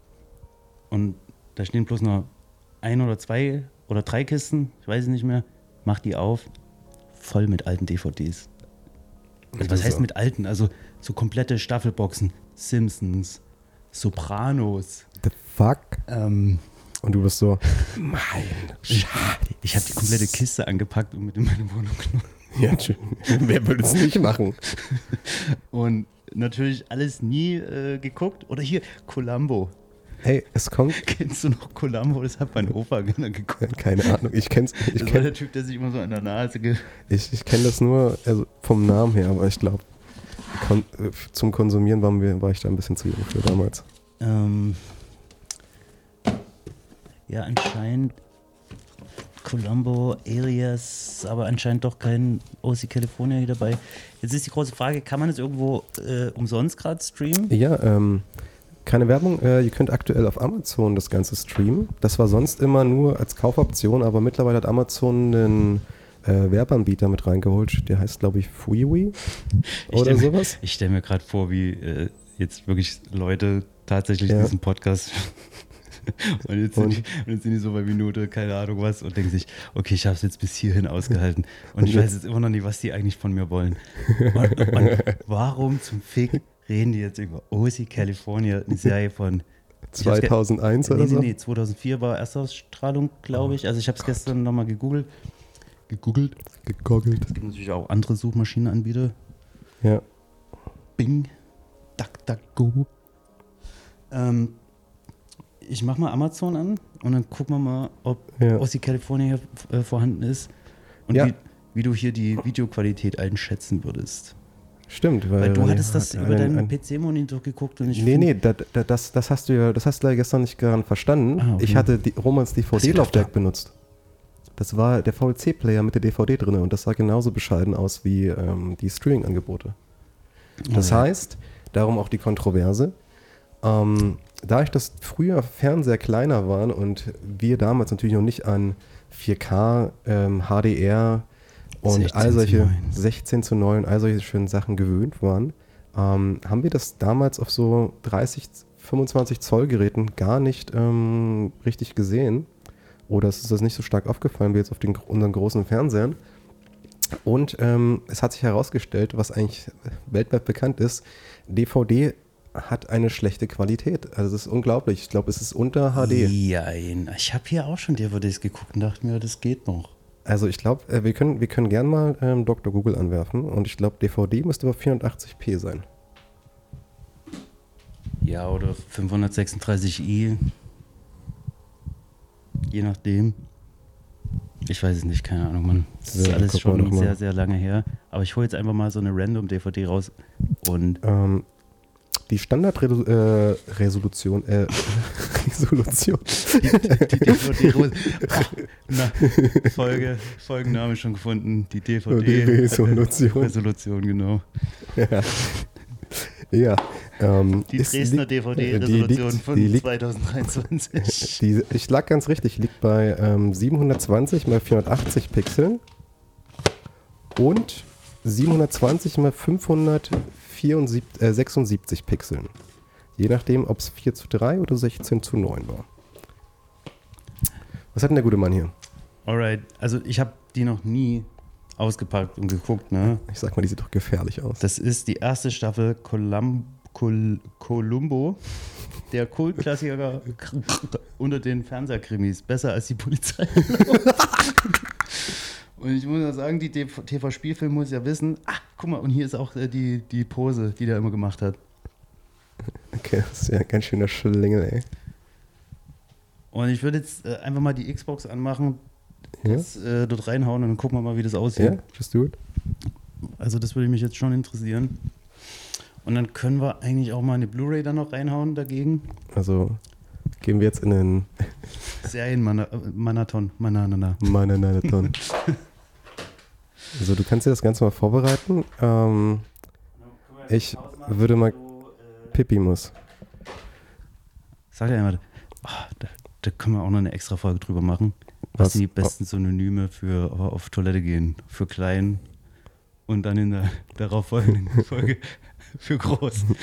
[SPEAKER 1] Und da stehen bloß noch ein oder zwei oder drei Kisten, ich weiß es nicht mehr, mach die auf, voll mit alten DVDs. Also was heißt mit alten? Also so komplette Staffelboxen, Simpsons, Sopranos.
[SPEAKER 2] The fuck?
[SPEAKER 1] Ähm,
[SPEAKER 2] Und du bist so, mein
[SPEAKER 1] ich ich habe die komplette Kiste angepackt und mit in meine Wohnung genommen.
[SPEAKER 2] Ja, tschü- wer würde es nicht machen?
[SPEAKER 1] Und natürlich alles nie äh, geguckt. Oder hier, Columbo.
[SPEAKER 2] Hey, es kommt.
[SPEAKER 1] Kennst du noch Columbo? Das hat mein Opa gerne geguckt.
[SPEAKER 2] Keine Ahnung, ich kenn's. Ich
[SPEAKER 1] Das war
[SPEAKER 2] kenn,
[SPEAKER 1] der Typ, der sich immer so an der Nase ge
[SPEAKER 2] ich, ich kenn das nur also vom Namen her, aber ich glaube, äh, zum Konsumieren waren wir, war ich da ein bisschen zu jung für damals.
[SPEAKER 1] ähm, Ja, anscheinend Columbo, Alias, aber anscheinend doch kein OC California hier dabei. Jetzt ist die große Frage, kann man das irgendwo äh, umsonst gerade streamen?
[SPEAKER 2] Ja, ähm, keine Werbung. Äh, ihr könnt aktuell auf Amazon das Ganze streamen. Das war sonst immer nur als Kaufoption, aber mittlerweile hat Amazon einen äh, Werbeanbieter mit reingeholt. Der heißt, glaube ich, FreeWee
[SPEAKER 1] Ich
[SPEAKER 2] oder
[SPEAKER 1] stell mir-
[SPEAKER 2] sowas.
[SPEAKER 1] Ich stelle mir gerade vor, wie äh, jetzt wirklich Leute tatsächlich
[SPEAKER 2] Ja.
[SPEAKER 1] diesen Podcast und, jetzt sind
[SPEAKER 2] Und-
[SPEAKER 1] die, und jetzt sind die so bei Minute, keine Ahnung was, und denken sich, okay, ich habe es jetzt bis hierhin ausgehalten und,
[SPEAKER 2] Und
[SPEAKER 1] ich weiß
[SPEAKER 2] jetzt-
[SPEAKER 1] jetzt immer noch nicht, was die eigentlich von mir wollen. Und, warum zum Fick reden die jetzt über OC California, eine Serie von ich hab's ge-
[SPEAKER 2] 2001 oder
[SPEAKER 1] nee,
[SPEAKER 2] so?
[SPEAKER 1] nee, nee, 2004 war Erstausstrahlung, glaube ich. Also ich habe es gestern nochmal gegoogelt. Gegoogelt.
[SPEAKER 2] Gegoggelt.
[SPEAKER 1] Es gibt natürlich auch andere Suchmaschinenanbieter.
[SPEAKER 2] Ja.
[SPEAKER 1] Bing, DuckDuckGo. Ähm, ich mache mal Amazon an und dann gucken wir mal, ob
[SPEAKER 2] Ja.
[SPEAKER 1] Ossi California hier äh, vorhanden ist und
[SPEAKER 2] Ja.
[SPEAKER 1] wie, wie du hier die Videoqualität einschätzen würdest.
[SPEAKER 2] Stimmt, weil,
[SPEAKER 1] Weil du hattest das über
[SPEAKER 2] einen-
[SPEAKER 1] deinen
[SPEAKER 2] einen-
[SPEAKER 1] PC-Monitor geguckt und ich
[SPEAKER 2] Nee, nee, da, da, das, das hast du ja, das hast du ja gestern nicht gerade verstanden.
[SPEAKER 1] Ah, okay.
[SPEAKER 2] Ich hatte die, Romans DVD-Laufwerk benutzt. Das war der VLC-Player mit der DVD drin und das sah genauso bescheiden aus wie ähm, die Streaming-Angebote. Das
[SPEAKER 1] Oh ja.
[SPEAKER 2] heißt, darum auch die Kontroverse. Ähm, da ich das früher Fernseher kleiner waren und wir damals natürlich noch nicht an 4K, ähm, HDR und
[SPEAKER 1] 16
[SPEAKER 2] all solche
[SPEAKER 1] 9.
[SPEAKER 2] 16 zu 9, all solche schönen Sachen gewöhnt waren, ähm, haben wir das damals auf so 30, 25 Zoll Geräten gar nicht ähm, richtig gesehen. Oder es ist das nicht so stark aufgefallen wie jetzt auf den, unseren großen Fernsehern. Und ähm, es hat sich herausgestellt, was eigentlich weltweit bekannt ist, DVD hat eine schlechte Qualität. Also es ist unglaublich. Ich glaube, es ist unter HD.
[SPEAKER 1] Jein. Ich habe hier auch schon DVDs geguckt und dachte mir, das geht noch.
[SPEAKER 2] Also ich glaube, äh, wir können, wir können gern mal ähm, Dr. Google anwerfen. Und ich glaube, DVD müsste aber 480p sein.
[SPEAKER 1] Ja, oder 536i. Je nachdem. Ich weiß es nicht, keine Ahnung, Mann. Das ist
[SPEAKER 2] Ja,
[SPEAKER 1] alles schon sehr, sehr lange her. Aber ich hole jetzt einfach mal so eine random DVD raus und
[SPEAKER 2] Ähm, die Standardresolution, äh, Resolution,
[SPEAKER 1] die DVD raus. Na, Folge, Folgenname schon gefunden. Die
[SPEAKER 2] Die
[SPEAKER 1] DVD.
[SPEAKER 2] Resolution.
[SPEAKER 1] Genau.
[SPEAKER 2] ja. Ja. Ähm,
[SPEAKER 1] Die Dresdner DVD-Resolution
[SPEAKER 2] die
[SPEAKER 1] von
[SPEAKER 2] die liegt-
[SPEAKER 1] 2023.
[SPEAKER 2] Die, ich lag ganz richtig, liegt bei ähm, 720 mal 480 Pixeln und 720 mal 576 Pixeln. Je nachdem, ob es 4 zu 3 oder 16 zu 9 war. Was hat denn der gute Mann hier?
[SPEAKER 1] Alright, also ich habe die noch nie ausgepackt und geguckt, ne?
[SPEAKER 2] Ich sag mal, die sieht doch gefährlich aus.
[SPEAKER 1] Das ist die erste Staffel Colum Col Columbo, der Kultklassiker unter den Fernsehkrimis, besser als die Polizei. und ich muss ja sagen, die TV-Spielfilm muss ja wissen, ah, guck mal, und hier ist auch äh, die, die Pose, die der immer gemacht hat.
[SPEAKER 2] Okay, das ist ja ein ganz schöner Schlingel, ey.
[SPEAKER 1] Und ich würde jetzt äh, einfach mal die Xbox anmachen,
[SPEAKER 2] Ja?
[SPEAKER 1] das, äh, dort reinhauen und dann gucken wir mal, wie das aussieht.
[SPEAKER 2] Ja, just do it.
[SPEAKER 1] Also das würde mich jetzt schon interessieren. Und dann können wir eigentlich auch mal eine Blu-ray dann noch reinhauen dagegen.
[SPEAKER 2] Also gehen wir jetzt in den
[SPEAKER 1] Serienmarathon. Mananana.
[SPEAKER 2] Mananaton. Also du kannst dir das Ganze mal vorbereiten. Ähm, Ich würde mal- Pippi muss.
[SPEAKER 1] Sag ja immer, ah, da, da können wir auch noch eine extra Folge drüber machen. Was,
[SPEAKER 2] Was?
[SPEAKER 1] sind die besten Synonyme für auf, auf Toilette gehen? Für klein und dann in der darauffolgenden Folge für groß.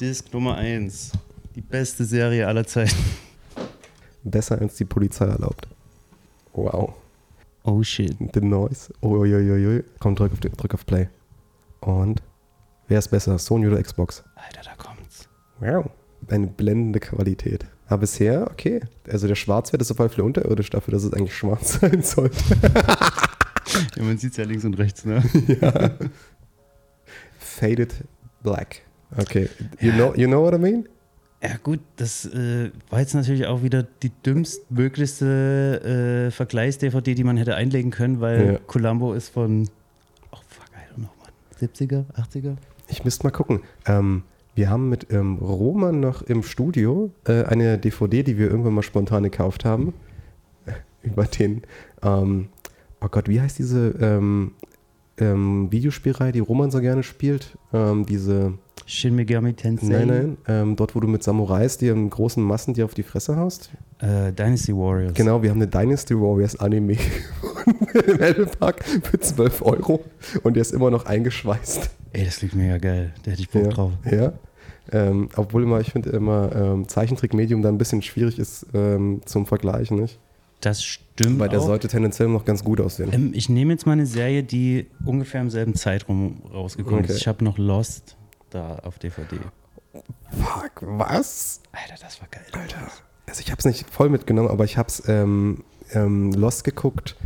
[SPEAKER 1] Disc Nummer 1. Die beste Serie aller Zeiten.
[SPEAKER 2] Besser als die Polizei erlaubt. Wow.
[SPEAKER 1] Oh shit.
[SPEAKER 2] The Noise. Uiuiui. Komm, drück auf, drück auf Play. Und wer ist besser, Sony oder Xbox?
[SPEAKER 1] Alter, da kommt's.
[SPEAKER 2] Wow. Eine blendende Qualität. Aber bisher, okay. Also der Schwarzwert ist auf jeden Fall unterirdisch dafür, dass es eigentlich schwarz sein sollte.
[SPEAKER 1] Ja, man sieht's ja links und rechts, ne?
[SPEAKER 2] ja. Faded Black. Okay. You, know, you know what I mean?
[SPEAKER 1] Ja gut, das äh, war jetzt natürlich auch wieder die dümmstmöglichste äh, Vergleichs-DVD, die man hätte einlegen können, weil
[SPEAKER 2] Ja.
[SPEAKER 1] Columbo ist von, oh fuck, I don't know, Mann, 70er, 80er?
[SPEAKER 2] Ich müsste mal gucken. Ähm, wir haben mit ähm, Roman noch im Studio äh, eine DVD, die wir irgendwann mal spontan gekauft haben. Über den, ähm, oh Gott, wie heißt diese ähm, Videospielreihe, die Roman so gerne spielt? Ähm, diese,
[SPEAKER 1] Shin Megami Tensei,
[SPEAKER 2] nein, nein, ähm, dort, wo du mit Samurais dir in großen Massen dir auf die Fresse haust.
[SPEAKER 1] Äh, Dynasty Warriors.
[SPEAKER 2] Genau, wir haben eine Dynasty Warriors Anime im Heldepark für 12 Euro und der ist immer noch eingeschweißt.
[SPEAKER 1] Ey, das klingt mega geil, da hätte ich Bock
[SPEAKER 2] Ja,
[SPEAKER 1] drauf.
[SPEAKER 2] ja. Ähm, obwohl immer, ich finde immer ähm, Zeichentrickmedium da ein bisschen schwierig ist ähm, zum Vergleichen, nicht?
[SPEAKER 1] Das stimmt
[SPEAKER 2] Weil der
[SPEAKER 1] auch.
[SPEAKER 2] sollte tendenziell noch ganz gut aussehen.
[SPEAKER 1] Ähm, ich nehme jetzt mal eine Serie, die ungefähr im selben Zeitraum rausgekommen
[SPEAKER 2] Okay.
[SPEAKER 1] ist. Ich habe noch Lost da auf DVD.
[SPEAKER 2] Fuck, was?
[SPEAKER 1] Alter, das war geil.
[SPEAKER 2] Alter. Also ich habe es nicht voll mitgenommen, aber ich habe es ähm, ähm, Lost geguckt.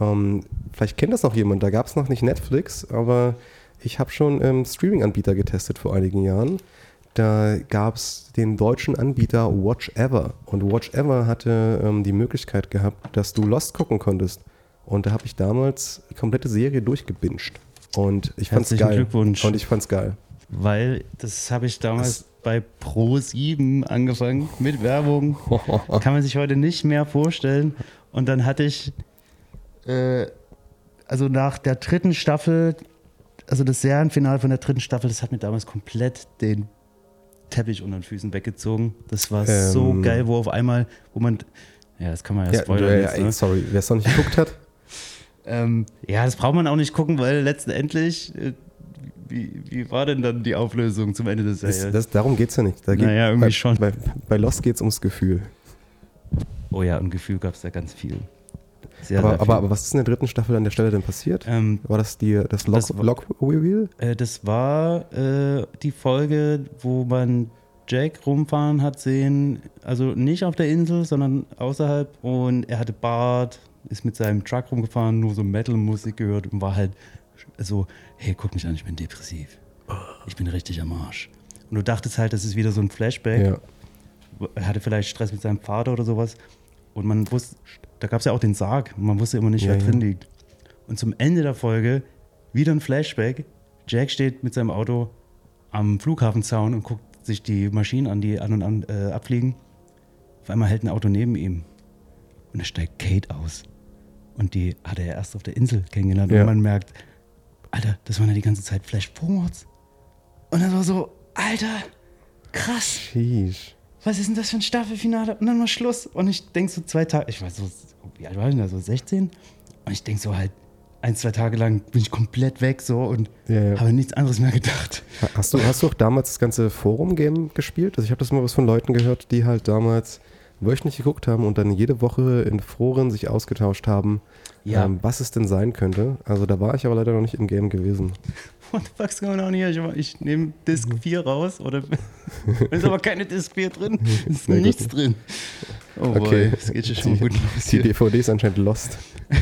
[SPEAKER 2] Ähm, vielleicht kennt das noch jemand, da gab es noch nicht Netflix, aber ich habe schon ähm, Streaming-Anbieter getestet vor einigen Jahren. Da gab es den deutschen Anbieter Watch Ever. Und Watch Ever hatte ähm, die Möglichkeit gehabt, dass du Lost gucken konntest. Und da habe ich damals die komplette Serie durchgebinged. Und ich fand's
[SPEAKER 1] Herzlichen
[SPEAKER 2] geil.
[SPEAKER 1] Glückwunsch.
[SPEAKER 2] Und ich fand's geil.
[SPEAKER 1] Weil das habe ich damals bei Pro7 angefangen mit Werbung. Kann man sich heute nicht mehr vorstellen. Und dann hatte ich, äh, also nach der dritten Staffel, also das Serienfinale von der dritten Staffel, das hat mir damals komplett den Teppich unter den Füßen weggezogen. Das war so
[SPEAKER 2] Ähm.
[SPEAKER 1] geil, wo auf einmal, wo man, ja, das kann man ja
[SPEAKER 2] Ja,
[SPEAKER 1] spoilern
[SPEAKER 2] ja,
[SPEAKER 1] jetzt,
[SPEAKER 2] ey,
[SPEAKER 1] ne?
[SPEAKER 2] sorry, wer es noch nicht geguckt hat.
[SPEAKER 1] Ähm, ja, das braucht man auch nicht gucken, weil letztendlich, äh, wie, wie war denn dann die Auflösung zum Ende des Serials?
[SPEAKER 2] das, darum geht es ja nicht. Da geht,
[SPEAKER 1] Naja, irgendwie
[SPEAKER 2] bei,
[SPEAKER 1] schon.
[SPEAKER 2] Bei, bei Lost geht es ums Gefühl.
[SPEAKER 1] Oh ja, und Gefühl gab es da ganz viel. Sehr,
[SPEAKER 2] aber,
[SPEAKER 1] sehr
[SPEAKER 2] aber, aber was ist in der dritten Staffel an der Stelle denn passiert?
[SPEAKER 1] ähm,
[SPEAKER 2] War das die, das Log,
[SPEAKER 1] Das äh, das war äh, die Folge, wo man Jack rumfahren hat sehen, also nicht auf der Insel, sondern außerhalb. Und er hatte Bart, ist mit seinem Truck rumgefahren, nur so Metal-Musik gehört und war halt so, hey, guck mich an, ich bin depressiv. Ich bin richtig am Arsch. Und du dachtest halt, das ist wieder so ein Flashback.
[SPEAKER 2] Ja.
[SPEAKER 1] er hatte vielleicht Stress mit seinem Vater oder sowas. Und man wusste, da gab es ja auch den Sarg. Man wusste immer nicht,
[SPEAKER 2] Ja,
[SPEAKER 1] wer
[SPEAKER 2] ja.
[SPEAKER 1] drin liegt. Und zum Ende der Folge wieder ein Flashback. Jack steht mit seinem Auto am Flughafenzaun und guckt sich die Maschinen an, die an und an äh, abfliegen. Auf einmal hält ein Auto neben ihm. Und da steigt Kate aus. Und die hat er erst auf der Insel kennengelernt.
[SPEAKER 2] Ja.
[SPEAKER 1] Und man merkt, Alter, das waren ja die ganze Zeit Flash Forwards. Und dann war so, Alter, krass,
[SPEAKER 2] Sheesh.
[SPEAKER 1] Was ist denn das für ein Staffelfinale? Und dann war Schluss. Und ich denke so zwei Tage, ich war so, wie alt war ich denn da, so 16? Und ich denke so halt, ein, zwei Tage lang bin ich komplett weg so und
[SPEAKER 2] Ja, ja.
[SPEAKER 1] habe nichts anderes mehr gedacht.
[SPEAKER 2] Hast du, hast du auch damals das ganze Forum-Game gespielt? Also ich habe das mal was von Leuten gehört, die halt damals wöchentlich geguckt haben und dann jede Woche in Foren sich ausgetauscht haben,
[SPEAKER 1] Ja.
[SPEAKER 2] ähm, was es denn sein könnte. Also da war ich aber leider noch nicht im Game gewesen.
[SPEAKER 1] What the fuck's going on here? Ich, ich nehme Disk 4 raus oder da ist aber keine Disk 4 drin. Ist
[SPEAKER 2] Na gut.
[SPEAKER 1] nichts drin. Oh
[SPEAKER 2] Okay.
[SPEAKER 1] boy, es geht schon
[SPEAKER 2] Die-
[SPEAKER 1] gut los
[SPEAKER 2] Die
[SPEAKER 1] hier.
[SPEAKER 2] DVD ist anscheinend lost.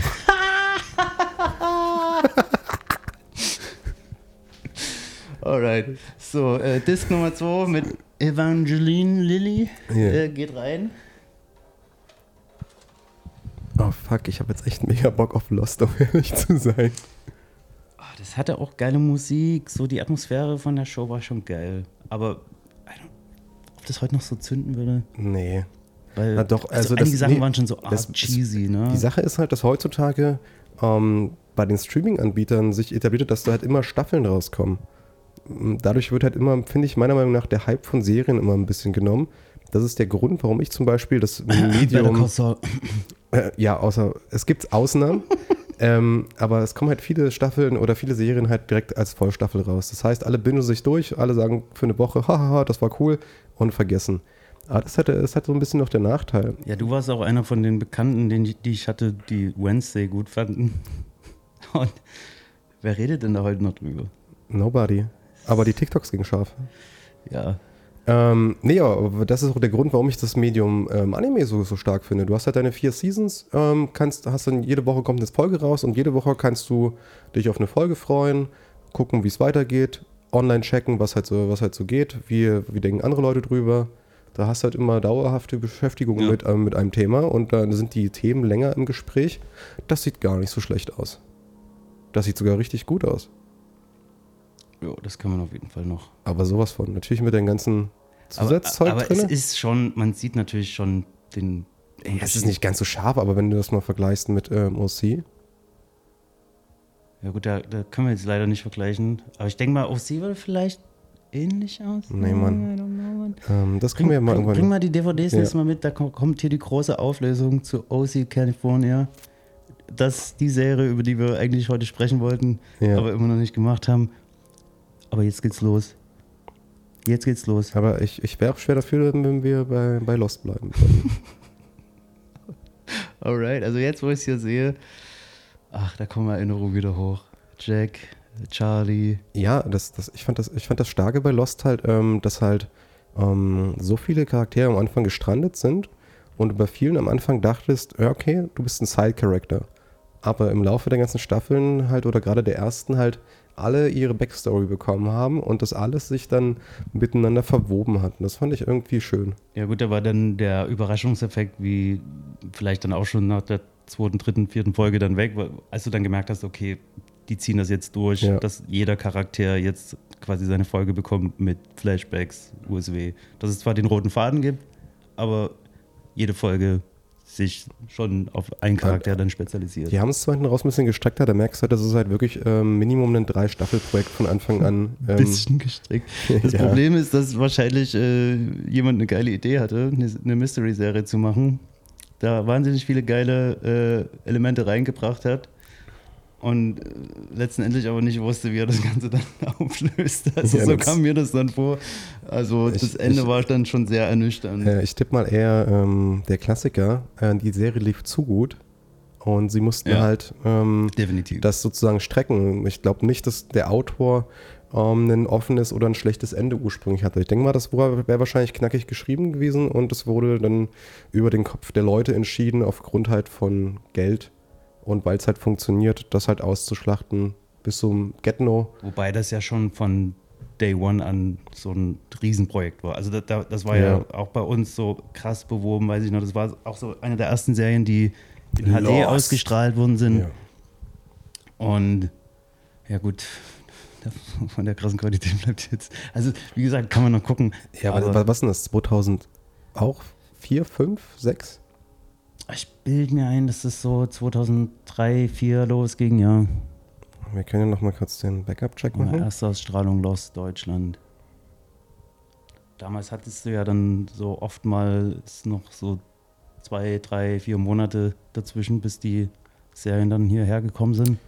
[SPEAKER 1] Alright. So, äh, Disk Nummer 2 mit Evangeline Lilly.
[SPEAKER 2] Ja.
[SPEAKER 1] Äh, geht rein.
[SPEAKER 2] Oh fuck, ich habe jetzt echt mega Bock auf Lost, um ehrlich zu sein.
[SPEAKER 1] Das hatte auch geile Musik. So die Atmosphäre von der Show war schon geil. Aber ob das heute noch so zünden würde?
[SPEAKER 2] Nee.
[SPEAKER 1] Weil
[SPEAKER 2] Na doch, also
[SPEAKER 1] einige
[SPEAKER 2] das-
[SPEAKER 1] Sachen
[SPEAKER 2] nee,
[SPEAKER 1] waren schon so
[SPEAKER 2] das-
[SPEAKER 1] art cheesy, ne?
[SPEAKER 2] Die Sache ist halt, dass heutzutage ähm, bei den Streaming-Anbietern sich etabliert, hat, dass da halt immer Staffeln rauskommen. Dadurch wird halt immer, finde ich, meiner Meinung nach der Hype von Serien immer ein bisschen genommen. Das ist der Grund, warum ich zum Beispiel das Medium. Äh, ja, außer es gibt Ausnahmen. ähm, aber es kommen halt viele Staffeln oder viele Serien halt direkt als Vollstaffel raus. Das heißt, alle binden sich durch, alle sagen für eine Woche, hahaha, das war cool und vergessen. Aber das hat, das hat so ein bisschen noch der Nachteil.
[SPEAKER 1] Ja, du warst auch einer von den Bekannten, den die ich hatte, die Wednesday gut fanden. Und wer redet denn da heute noch drüber?
[SPEAKER 2] Nobody. Aber die TikToks gingen scharf.
[SPEAKER 1] Ja,
[SPEAKER 2] Ähm, nee, aber das ist auch der Grund, warum ich das Medium ähm, Anime so, so stark finde. Du hast halt deine vier Seasons, ähm, kannst, hast dann jede Woche kommt eine Folge raus und jede Woche kannst du dich auf eine Folge freuen, gucken, wie es weitergeht, online checken, was halt so, was halt so geht, wie, wie denken andere Leute drüber. Da hast du halt immer dauerhafte Beschäftigung
[SPEAKER 1] Ja.
[SPEAKER 2] mit, ähm, mit einem Thema und dann sind die Themen länger im Gespräch. Das sieht gar nicht so schlecht aus. Das sieht sogar richtig gut aus.
[SPEAKER 1] Jo, das kann man auf jeden Fall noch.
[SPEAKER 2] Aber sowas von. Natürlich mit den ganzen Zusatzzeug
[SPEAKER 1] aber, aber
[SPEAKER 2] drin.
[SPEAKER 1] es ist schon, man sieht natürlich schon den.
[SPEAKER 2] Es ist nicht ganz so scharf, aber wenn du das mal vergleichst mit ähm, OC,
[SPEAKER 1] Ja gut, da, da können wir jetzt leider nicht vergleichen. Aber ich denke mal, OC würde vielleicht ähnlich aus.
[SPEAKER 2] Nee, Mann.
[SPEAKER 1] I don't know, Mann.
[SPEAKER 2] ähm, das können wir ja mal
[SPEAKER 1] bring,
[SPEAKER 2] irgendwann.
[SPEAKER 1] bring mal die DVDs
[SPEAKER 2] Ja.
[SPEAKER 1] nächstes Mal mit, da ko- kommt hier die große Auflösung zu OC California. Das ist die Serie, über die wir eigentlich heute sprechen wollten,
[SPEAKER 2] Ja.
[SPEAKER 1] aber immer noch nicht gemacht haben. Aber jetzt geht's los. Jetzt geht's los.
[SPEAKER 2] aber ich, ich wäre auch schwer dafür, wenn wir bei, bei Lost bleiben.
[SPEAKER 1] Alright, also jetzt, wo ich es hier sehe, ach, da kommen Erinnerungen wieder hoch. Jack, Charlie.
[SPEAKER 2] ja, das, das, ich, fand das, ich fand das Starke bei Lost halt, ähm, dass halt ähm, so viele Charaktere am Anfang gestrandet sind und bei vielen am Anfang dachtest, okay, du bist ein Side-Character. Aber im Laufe der ganzen Staffeln halt oder gerade der ersten halt alle ihre Backstory bekommen haben und das alles sich dann miteinander verwoben hat. Und das fand ich irgendwie schön.
[SPEAKER 1] Ja gut, da war dann der Überraschungseffekt, wie vielleicht dann auch schon nach der zweiten, dritten, vierten Folge dann weg, als du dann gemerkt hast, okay, die ziehen das jetzt durch,
[SPEAKER 2] Ja.
[SPEAKER 1] dass jeder Charakter jetzt quasi seine Folge bekommt mit Flashbacks, USW. Dass es zwar den roten Faden gibt, aber jede Folge sich schon auf einen Charakter dann spezialisiert.
[SPEAKER 2] Die haben es zwar hinten raus ein bisschen gestreckter, da merkst du halt, das ist halt wirklich ähm, Minimum ein Drei-Staffel-Projekt von Anfang an. Ähm,
[SPEAKER 1] bisschen gestrickt. Das
[SPEAKER 2] Ja.
[SPEAKER 1] Problem ist, dass wahrscheinlich äh, jemand eine geile Idee hatte, eine, eine Mystery-Serie zu machen. Da wahnsinnig viele geile äh, Elemente reingebracht hat und äh, letztendlich aber nicht wusste, wie er das Ganze dann auflöst. Also
[SPEAKER 2] Ja,
[SPEAKER 1] so kam mir das dann vor. Also
[SPEAKER 2] Ich-
[SPEAKER 1] das Ende
[SPEAKER 2] ich-
[SPEAKER 1] war dann schon sehr ernüchternd.
[SPEAKER 2] Äh, ich tippe mal eher ähm, der Klassiker. Äh, die Serie lief zu gut und sie mussten
[SPEAKER 1] Ja.
[SPEAKER 2] halt ähm, das sozusagen strecken. Ich glaube nicht, dass der Autor ähm, ein offenes oder ein schlechtes Ende ursprünglich hatte. Ich denke mal, das wäre wahrscheinlich knackig geschrieben gewesen und es wurde dann über den Kopf der Leute entschieden, aufgrund halt von Geld und weil es halt funktioniert, das halt auszuschlachten bis zum Get-No.
[SPEAKER 1] Wobei das ja schon von Day One an so ein Riesenprojekt war. Also das, da- das war ja.
[SPEAKER 2] Ja.
[SPEAKER 1] auch bei uns so krass beworben, weiß ich noch. Das war auch so eine der ersten Serien, die in HD
[SPEAKER 2] Lost.
[SPEAKER 1] ausgestrahlt worden sind.
[SPEAKER 2] Ja.
[SPEAKER 1] Und ja gut, von der krassen Qualität bleibt jetzt. Also wie gesagt, kann man noch gucken.
[SPEAKER 2] Ja,
[SPEAKER 1] aber
[SPEAKER 2] was, was ist denn das? 2000 auch? 4, 5, 6?
[SPEAKER 1] Ich bilde mir ein, dass es so 2003, 2004 losging, ja.
[SPEAKER 2] Wir können ja noch mal kurz den Backup-Check machen.
[SPEAKER 1] erste Ausstrahlung Lost Deutschland. Damals hattest du ja dann so oftmals noch so zwei, drei, vier Monate dazwischen, bis die Serien dann hierher gekommen sind.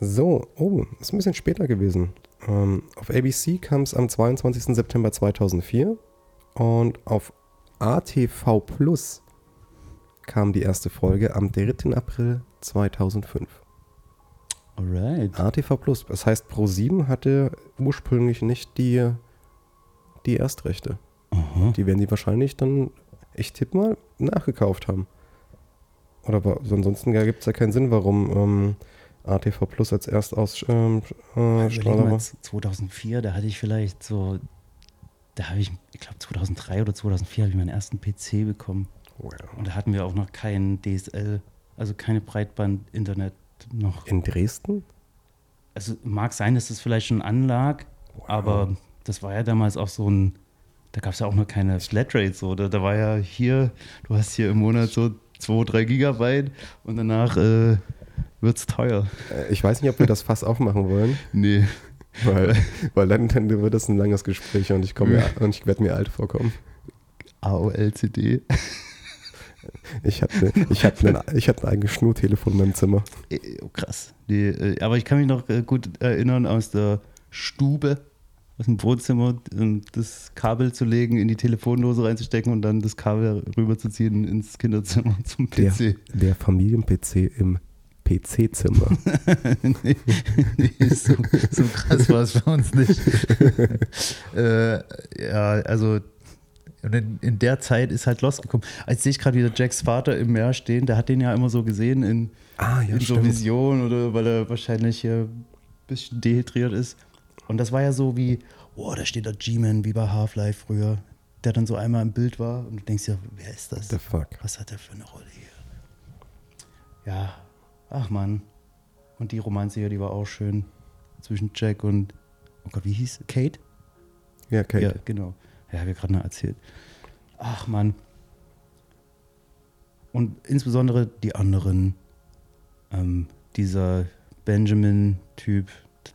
[SPEAKER 2] So, oh, ist ein bisschen später gewesen. Ähm, auf ABC kam es am 22. September 2004 und auf ATV Plus kam die erste Folge am 3. April 2005.
[SPEAKER 1] Alright.
[SPEAKER 2] ATV Plus, das heißt Pro7 hatte ursprünglich nicht die, die Erstrechte.
[SPEAKER 1] Aha.
[SPEAKER 2] Die werden die wahrscheinlich dann, ich tippe mal, nachgekauft haben. Oder wa- so ansonsten gibt es ja keinen Sinn, warum ähm, ATV Plus als Erstausstrahler ähm, äh, war.
[SPEAKER 1] 2004, da hatte ich vielleicht so, da habe ich, ich glaube 2003 oder 2004 habe ich meinen ersten PC bekommen.
[SPEAKER 2] Wow.
[SPEAKER 1] Und da hatten wir auch noch kein DSL, also keine Breitband-Internet noch.
[SPEAKER 2] In Dresden?
[SPEAKER 1] Also mag sein, dass das vielleicht schon anlag, aber das war ja damals auch so ein, da gab es ja auch noch keine Flatrate so. Da, da war ja hier, du hast hier im Monat so 2, 3 Gigabyte und danach äh, wird es teuer.
[SPEAKER 2] Äh, Ich weiß nicht, ob wir das Fass aufmachen wollen,
[SPEAKER 1] Nee.
[SPEAKER 2] weil, weil dann, dann wird das ein langes Gespräch und ich, komme mir, und ich werde mir alt vorkommen.
[SPEAKER 1] AOL-CD.
[SPEAKER 2] Ich hatte, ich hatte, ein, ich hatte ein eigenes Schnurtelefon in meinem Zimmer.
[SPEAKER 1] Oh, krass. Nee, äh, aber ich kann mich noch äh, gut erinnern, aus der Stube, aus dem Wohnzimmer, das Kabel zu legen, in die Telefondose reinzustecken und dann das Kabel rüberzuziehen ins Kinderzimmer zum
[SPEAKER 2] Der,
[SPEAKER 1] PC.
[SPEAKER 2] der Familien-PC im PC-Zimmer.
[SPEAKER 1] nee, nee, so, so krass war es bei uns nicht. äh, ja, also und in, in der Zeit ist halt Lost gekommen. Als sehe ich gerade wieder Jacks Vater im Meer stehen, der hat den ja immer so gesehen in,
[SPEAKER 2] Ah, ja,
[SPEAKER 1] in so
[SPEAKER 2] stimmt.
[SPEAKER 1] Vision oder weil er wahrscheinlich hier ein bisschen dehydriert ist. Und das war ja so wie, oh, da steht der G-Man wie bei Half-Life früher, der dann so einmal im Bild war und du denkst ja, wer ist das?
[SPEAKER 2] The fuck.
[SPEAKER 1] Was hat er für eine Rolle hier? Ja, ach man. Und die Romanze hier, die war auch schön. Zwischen Jack und, oh Gott, wie hieß Kate?
[SPEAKER 2] Ja, okay.
[SPEAKER 1] Ja, genau. Ja, habe ich gerade noch erzählt. Ach man. Und insbesondere die anderen. Ähm, dieser Benjamin-Typ,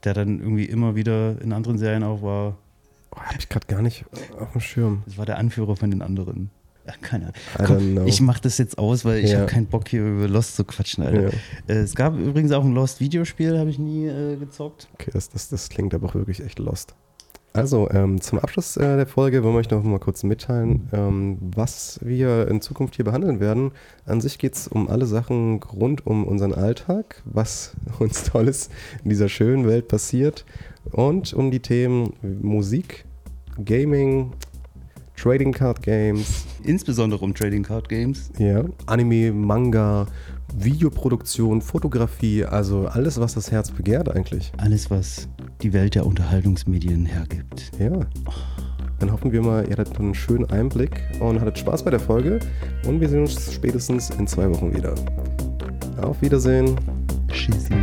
[SPEAKER 1] der dann irgendwie immer wieder in anderen Serien auch war.
[SPEAKER 2] Oh, hab ich gerade gar nicht auf dem Schirm.
[SPEAKER 1] Das war der Anführer von den anderen. Ja, keine Ahnung. Komm, ich mache das jetzt aus, weil ich
[SPEAKER 2] Ja.
[SPEAKER 1] habe keinen Bock hier über Lost zu quatschen, Alter.
[SPEAKER 2] Ja.
[SPEAKER 1] Äh, es gab übrigens auch ein Lost-Videospiel, habe ich nie äh, gezockt.
[SPEAKER 2] Okay, das, das, das klingt aber auch wirklich echt lost. Also, ähm, zum Abschluss äh, der Folge wollen wir euch noch mal kurz mitteilen, ähm, was wir in Zukunft hier behandeln werden. An sich geht es um alle Sachen rund um unseren Alltag, was uns Tolles in dieser schönen Welt passiert und um die Themen Musik, Gaming, Trading Card Games,
[SPEAKER 1] Insbesondere um Trading Card Games.
[SPEAKER 2] ja, Anime, Manga, Videoproduktion, Fotografie, also alles, was das Herz begehrt eigentlich.
[SPEAKER 1] Alles, was die Welt der Unterhaltungsmedien hergibt.
[SPEAKER 2] Ja. Dann hoffen wir mal, ihr hattet einen schönen Einblick und hattet Spaß bei der Folge. Und wir sehen uns spätestens in zwei Wochen wieder. Auf Wiedersehen.
[SPEAKER 1] Tschüssi.